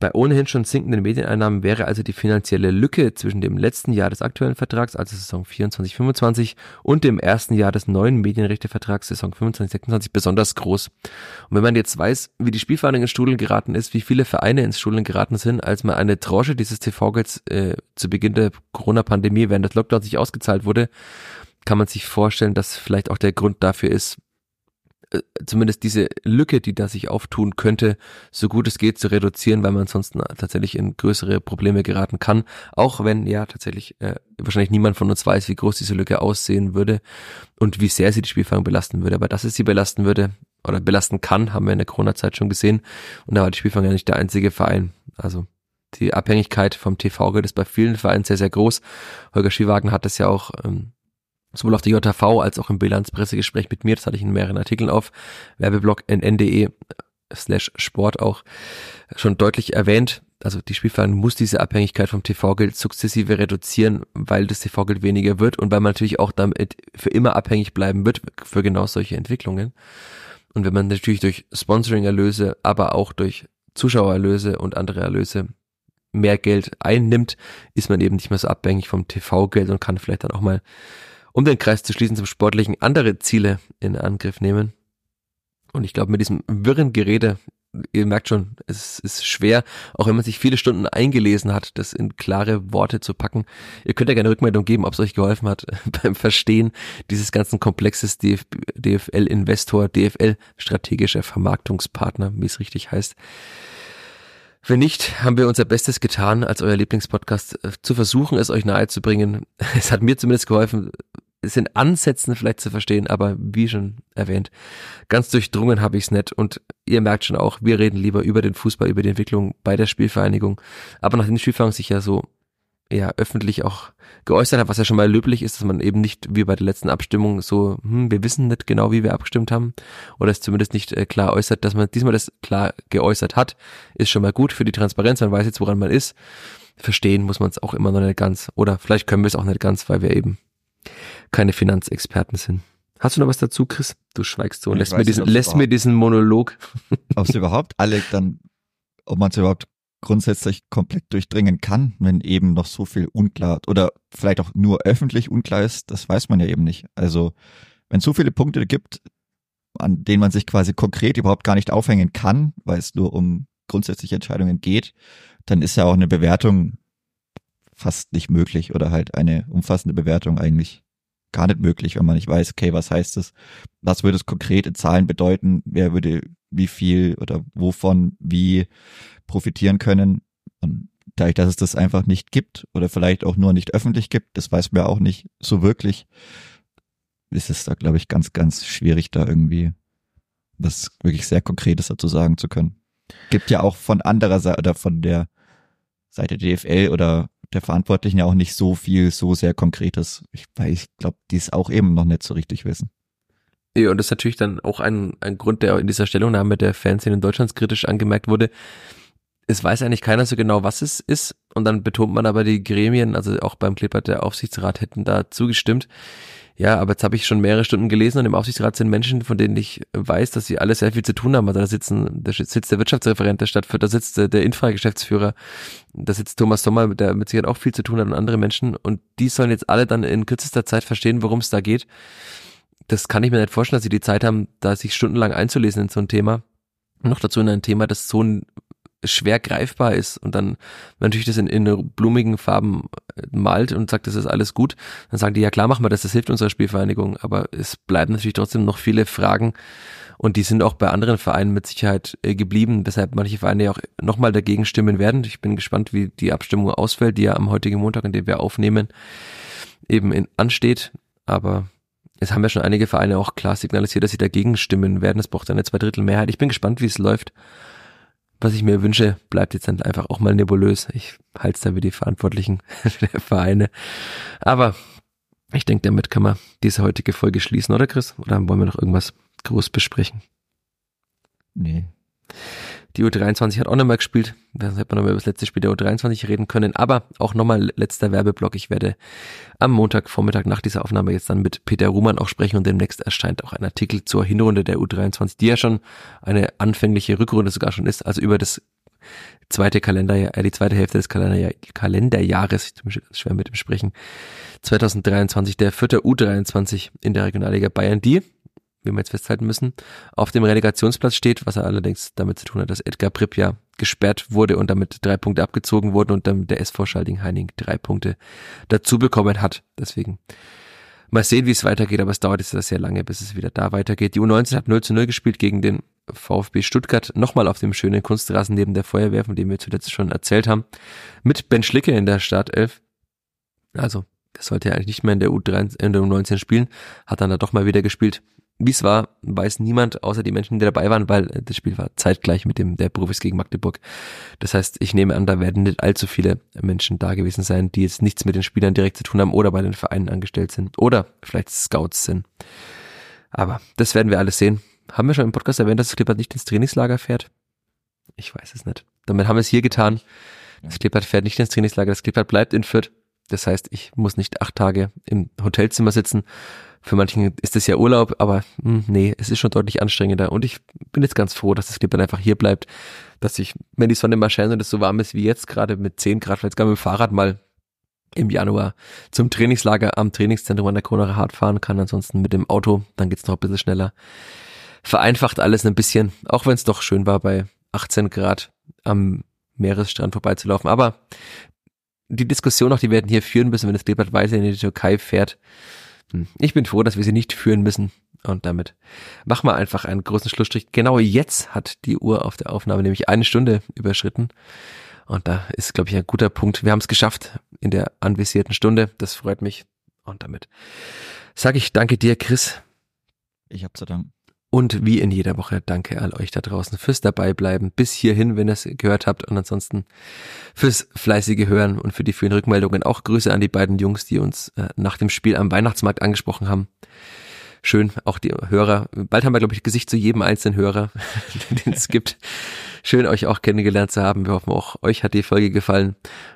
Bei ohnehin schon sinkenden Medieneinnahmen wäre also die finanzielle Lücke zwischen dem letzten Jahr des aktuellen Vertrags, also Saison 24-25, und dem ersten Jahr des neuen Medienrechtevertrags, Saison 25-26, besonders groß. Und wenn man jetzt weiß, wie die Spielvereinigung ins Studeln geraten ist, wie viele Vereine ins Studeln geraten sind, als man eine Tranche dieses TV-Gelds äh, zu Beginn der Corona-Pandemie während des Lockdowns sich ausgezahlt wurde, kann man sich vorstellen, dass vielleicht auch der Grund dafür ist, zumindest diese Lücke, die da sich auftun könnte, so gut es geht zu reduzieren, weil man ansonsten tatsächlich in größere Probleme geraten kann. Auch wenn ja tatsächlich äh, wahrscheinlich niemand von uns weiß, wie groß diese Lücke aussehen würde und wie sehr sie die Spielfang belasten würde. Aber dass es sie belasten würde oder belasten kann, haben wir in der Corona-Zeit schon gesehen. Und da war die Spielfang ja nicht der einzige Verein. Also die Abhängigkeit vom TV-Geld ist bei vielen Vereinen sehr, sehr groß. Holger Schiwagen hat das ja auch ähm, sowohl auf der JV als auch im Bilanzpressegespräch mit mir, das hatte ich in mehreren Artikeln auf Werbeblock nn.de slash Sport auch schon deutlich erwähnt. Also die Spielverein muss diese Abhängigkeit vom TV-Geld sukzessive reduzieren, weil das TV-Geld weniger wird und weil man natürlich auch damit für immer abhängig bleiben wird für genau solche Entwicklungen. Und wenn man natürlich durch Sponsoring-Erlöse, aber auch durch Zuschauererlöse und andere Erlöse mehr Geld einnimmt, ist man eben nicht mehr so abhängig vom TV-Geld und kann vielleicht dann auch mal, um den Kreis zu schließen zum Sportlichen, andere Ziele in Angriff nehmen. Und ich glaube, mit diesem wirren Gerede ihr merkt schon, es ist schwer, auch wenn man sich viele Stunden eingelesen hat, das in klare Worte zu packen. Ihr könnt ja gerne Rückmeldung geben, ob es euch geholfen hat *laughs* beim Verstehen dieses ganzen Komplexes DFL-Investor, DFL strategischer Vermarktungspartner, wie es richtig heißt. Wenn nicht, haben wir unser Bestes getan, als euer Lieblingspodcast äh, zu versuchen, es euch nahezubringen. *laughs* Es hat mir zumindest geholfen, es in Ansätzen vielleicht zu verstehen, aber wie schon erwähnt, ganz durchdrungen habe ich es nicht. Und ihr merkt schon auch, wir reden lieber über den Fußball, über die Entwicklung bei der Spielvereinigung. Aber nachdem die Spielvereinigung sich ja so ja öffentlich auch geäußert hat, was ja schon mal löblich ist, dass man eben nicht wie bei der letzten Abstimmung so, hm, wir wissen nicht genau, wie wir abgestimmt haben, oder es zumindest nicht äh, klar äußert, dass man diesmal das klar geäußert hat, ist schon mal gut für die Transparenz, man weiß jetzt, woran man ist. Verstehen muss man es auch immer noch nicht ganz, oder vielleicht können wir es auch nicht ganz, weil wir eben keine Finanzexperten sind. Hast du noch was dazu, Chris? Du schweigst so und lässt, mir diesen, nicht, lässt mir diesen Monolog. *laughs* Ob es überhaupt alle dann, ob man es überhaupt grundsätzlich komplett durchdringen kann, wenn eben noch so viel unklar oder vielleicht auch nur öffentlich unklar ist, das weiß man ja eben nicht. Also wenn es so viele Punkte gibt, an denen man sich quasi konkret überhaupt gar nicht aufhängen kann, weil es nur um grundsätzliche Entscheidungen geht, dann ist ja auch eine Bewertung fast nicht möglich oder halt eine umfassende Bewertung eigentlich gar nicht möglich, wenn man nicht weiß, okay, was heißt es? Was würde es konkret in Zahlen bedeuten? Wer würde wie viel oder wovon wie profitieren können? Und dadurch, dass es das einfach nicht gibt oder vielleicht auch nur nicht öffentlich gibt, das weiß man ja auch nicht so wirklich, ist es da, glaube ich, ganz, ganz schwierig, da irgendwie was wirklich sehr Konkretes dazu sagen zu können. Gibt ja auch von anderer Seite oder von der Seite DFL oder der Verantwortlichen ja auch nicht so viel, so sehr Konkretes. Ich, weil ich glaube, die es auch eben noch nicht so richtig wissen. Ja, und das ist natürlich dann auch ein, ein Grund, der in dieser Stellungnahme der Fanszene in Deutschland kritisch angemerkt wurde. Es weiß eigentlich keiner so genau, was es ist. Und dann betont man aber die Gremien, also auch beim Clipper der Aufsichtsrat hätten da zugestimmt. Ja, aber jetzt habe ich schon mehrere Stunden gelesen und im Aufsichtsrat sind Menschen, von denen ich weiß, dass sie alle sehr viel zu tun haben. Also da sitzen, da sitzt der Wirtschaftsreferent der Stadt, da sitzt der Infra-Geschäftsführer, da sitzt Thomas Sommer, der mit Sicherheit auch viel zu tun hat und andere Menschen. Und die sollen jetzt alle dann in kürzester Zeit verstehen, worum es da geht. Das kann ich mir nicht vorstellen, dass sie die Zeit haben, da sich stundenlang einzulesen in so ein Thema. Noch dazu in ein Thema, das so ein schwer greifbar ist und dann natürlich das in, in blumigen Farben äh, malt und sagt, das ist alles gut, dann sagen die, ja klar, machen wir das, das hilft unserer Spielvereinigung, aber es bleiben natürlich trotzdem noch viele Fragen und die sind auch bei anderen Vereinen mit Sicherheit äh, geblieben, weshalb manche Vereine ja auch nochmal dagegen stimmen werden. Ich bin gespannt, wie die Abstimmung ausfällt, die ja am heutigen Montag, an dem wir aufnehmen, eben in, ansteht, aber es haben ja schon einige Vereine auch klar signalisiert, dass sie dagegen stimmen werden. Es braucht eine Zweidrittelmehrheit. Ich bin gespannt, wie es läuft was ich mir wünsche, bleibt jetzt dann einfach auch mal nebulös. Ich halte es da wie die Verantwortlichen *laughs* der Vereine. Aber ich denke, damit kann man diese heutige Folge schließen, oder Chris? Oder wollen wir noch irgendwas groß besprechen? Nee. Die U23 hat auch nochmal gespielt. Da hätte man nochmal über das letzte Spiel der U23 reden können. Aber auch nochmal letzter Werbeblock. Ich werde am Montagvormittag nach dieser Aufnahme jetzt dann mit Peter Ruhmann auch sprechen und demnächst erscheint auch ein Artikel zur Hinrunde der U23, die ja schon eine anfängliche Rückrunde sogar schon ist. Also über das zweite Kalenderjahr, äh, die zweite Hälfte des Kalenderjahr, Kalenderjahres, ich bin schwer mit dem Sprechen, 2023, der vierte U23 in der Regionalliga Bayern, die wie wir jetzt festhalten müssen, auf dem Relegationsplatz steht, was er allerdings damit zu tun hat, dass Edgar Pripp ja gesperrt wurde und damit drei Punkte abgezogen wurden und dann der SV Schalding-Heining drei Punkte dazu bekommen hat. Deswegen mal sehen, wie es weitergeht, aber es dauert jetzt sehr lange, bis es wieder da weitergeht. Die U19 hat 0 zu 0 gespielt gegen den VfB Stuttgart, nochmal auf dem schönen Kunstrasen neben der Feuerwehr, von dem wir zuletzt schon erzählt haben, mit Ben Schlicke in der Startelf. Also, der sollte ja eigentlich nicht mehr in der U3, in der U19 spielen, hat dann da doch mal wieder gespielt Wie es war, weiß niemand, außer die Menschen, die dabei waren, weil das Spiel war zeitgleich mit dem der Profis gegen Magdeburg. Das heißt, ich nehme an, da werden nicht allzu viele Menschen da gewesen sein, die jetzt nichts mit den Spielern direkt zu tun haben oder bei den Vereinen angestellt sind oder vielleicht Scouts sind. Aber das werden wir alles sehen. Haben wir schon im Podcast erwähnt, dass das Klippert nicht ins Trainingslager fährt? Ich weiß es nicht. Damit haben wir es hier getan. Das Klippert fährt nicht ins Trainingslager, das Klippert bleibt in Fürth. Das heißt, ich muss nicht acht Tage im Hotelzimmer sitzen. Für manchen ist es ja Urlaub, aber mh, hm, nee, es ist schon deutlich anstrengender. Und ich bin jetzt ganz froh, dass das Klippert einfach hier bleibt, dass ich, wenn die Sonne mal scheint und es so warm ist wie jetzt, gerade mit 10 Grad, vielleicht gar mit dem Fahrrad mal im Januar zum Trainingslager am Trainingszentrum an der Kronacher Hart fahren kann. Ansonsten mit dem Auto, dann geht's noch ein bisschen schneller. Vereinfacht alles ein bisschen, auch wenn es doch schön war, bei 18 Grad am Meeresstrand vorbeizulaufen. Aber die Diskussion, auch die werden hier führen müssen, wenn das Kleeblatt weiter in die Türkei fährt. Hm, ich bin froh, dass wir sie nicht führen müssen. Und damit machen wir einfach einen großen Schlussstrich. Genau jetzt hat die Uhr auf der Aufnahme nämlich eine Stunde überschritten. Und da ist, glaube ich, ein guter Punkt. Wir haben es geschafft in der anvisierten Stunde. Das freut mich. Und damit sage ich danke dir, Chris. Ich habe zu danken. Und wie in jeder Woche danke all euch da draußen fürs Dabeibleiben bis hierhin, wenn ihr es gehört habt und ansonsten fürs fleißige Hören und für die vielen Rückmeldungen. Auch Grüße an die beiden Jungs, die uns äh, nach dem Spiel am Weihnachtsmarkt angesprochen haben. Schön, auch die Hörer. Bald haben wir, glaube ich, Gesicht zu jedem einzelnen Hörer, *laughs* den es gibt. Schön, euch auch kennengelernt zu haben. Wir hoffen auch, euch hat die Folge gefallen.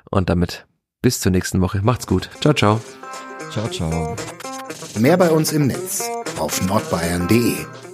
Und damit bis zur nächsten Woche. Macht's gut. Ciao, ciao. Ciao, ciao. Mehr bei uns im Netz auf nordbayern.de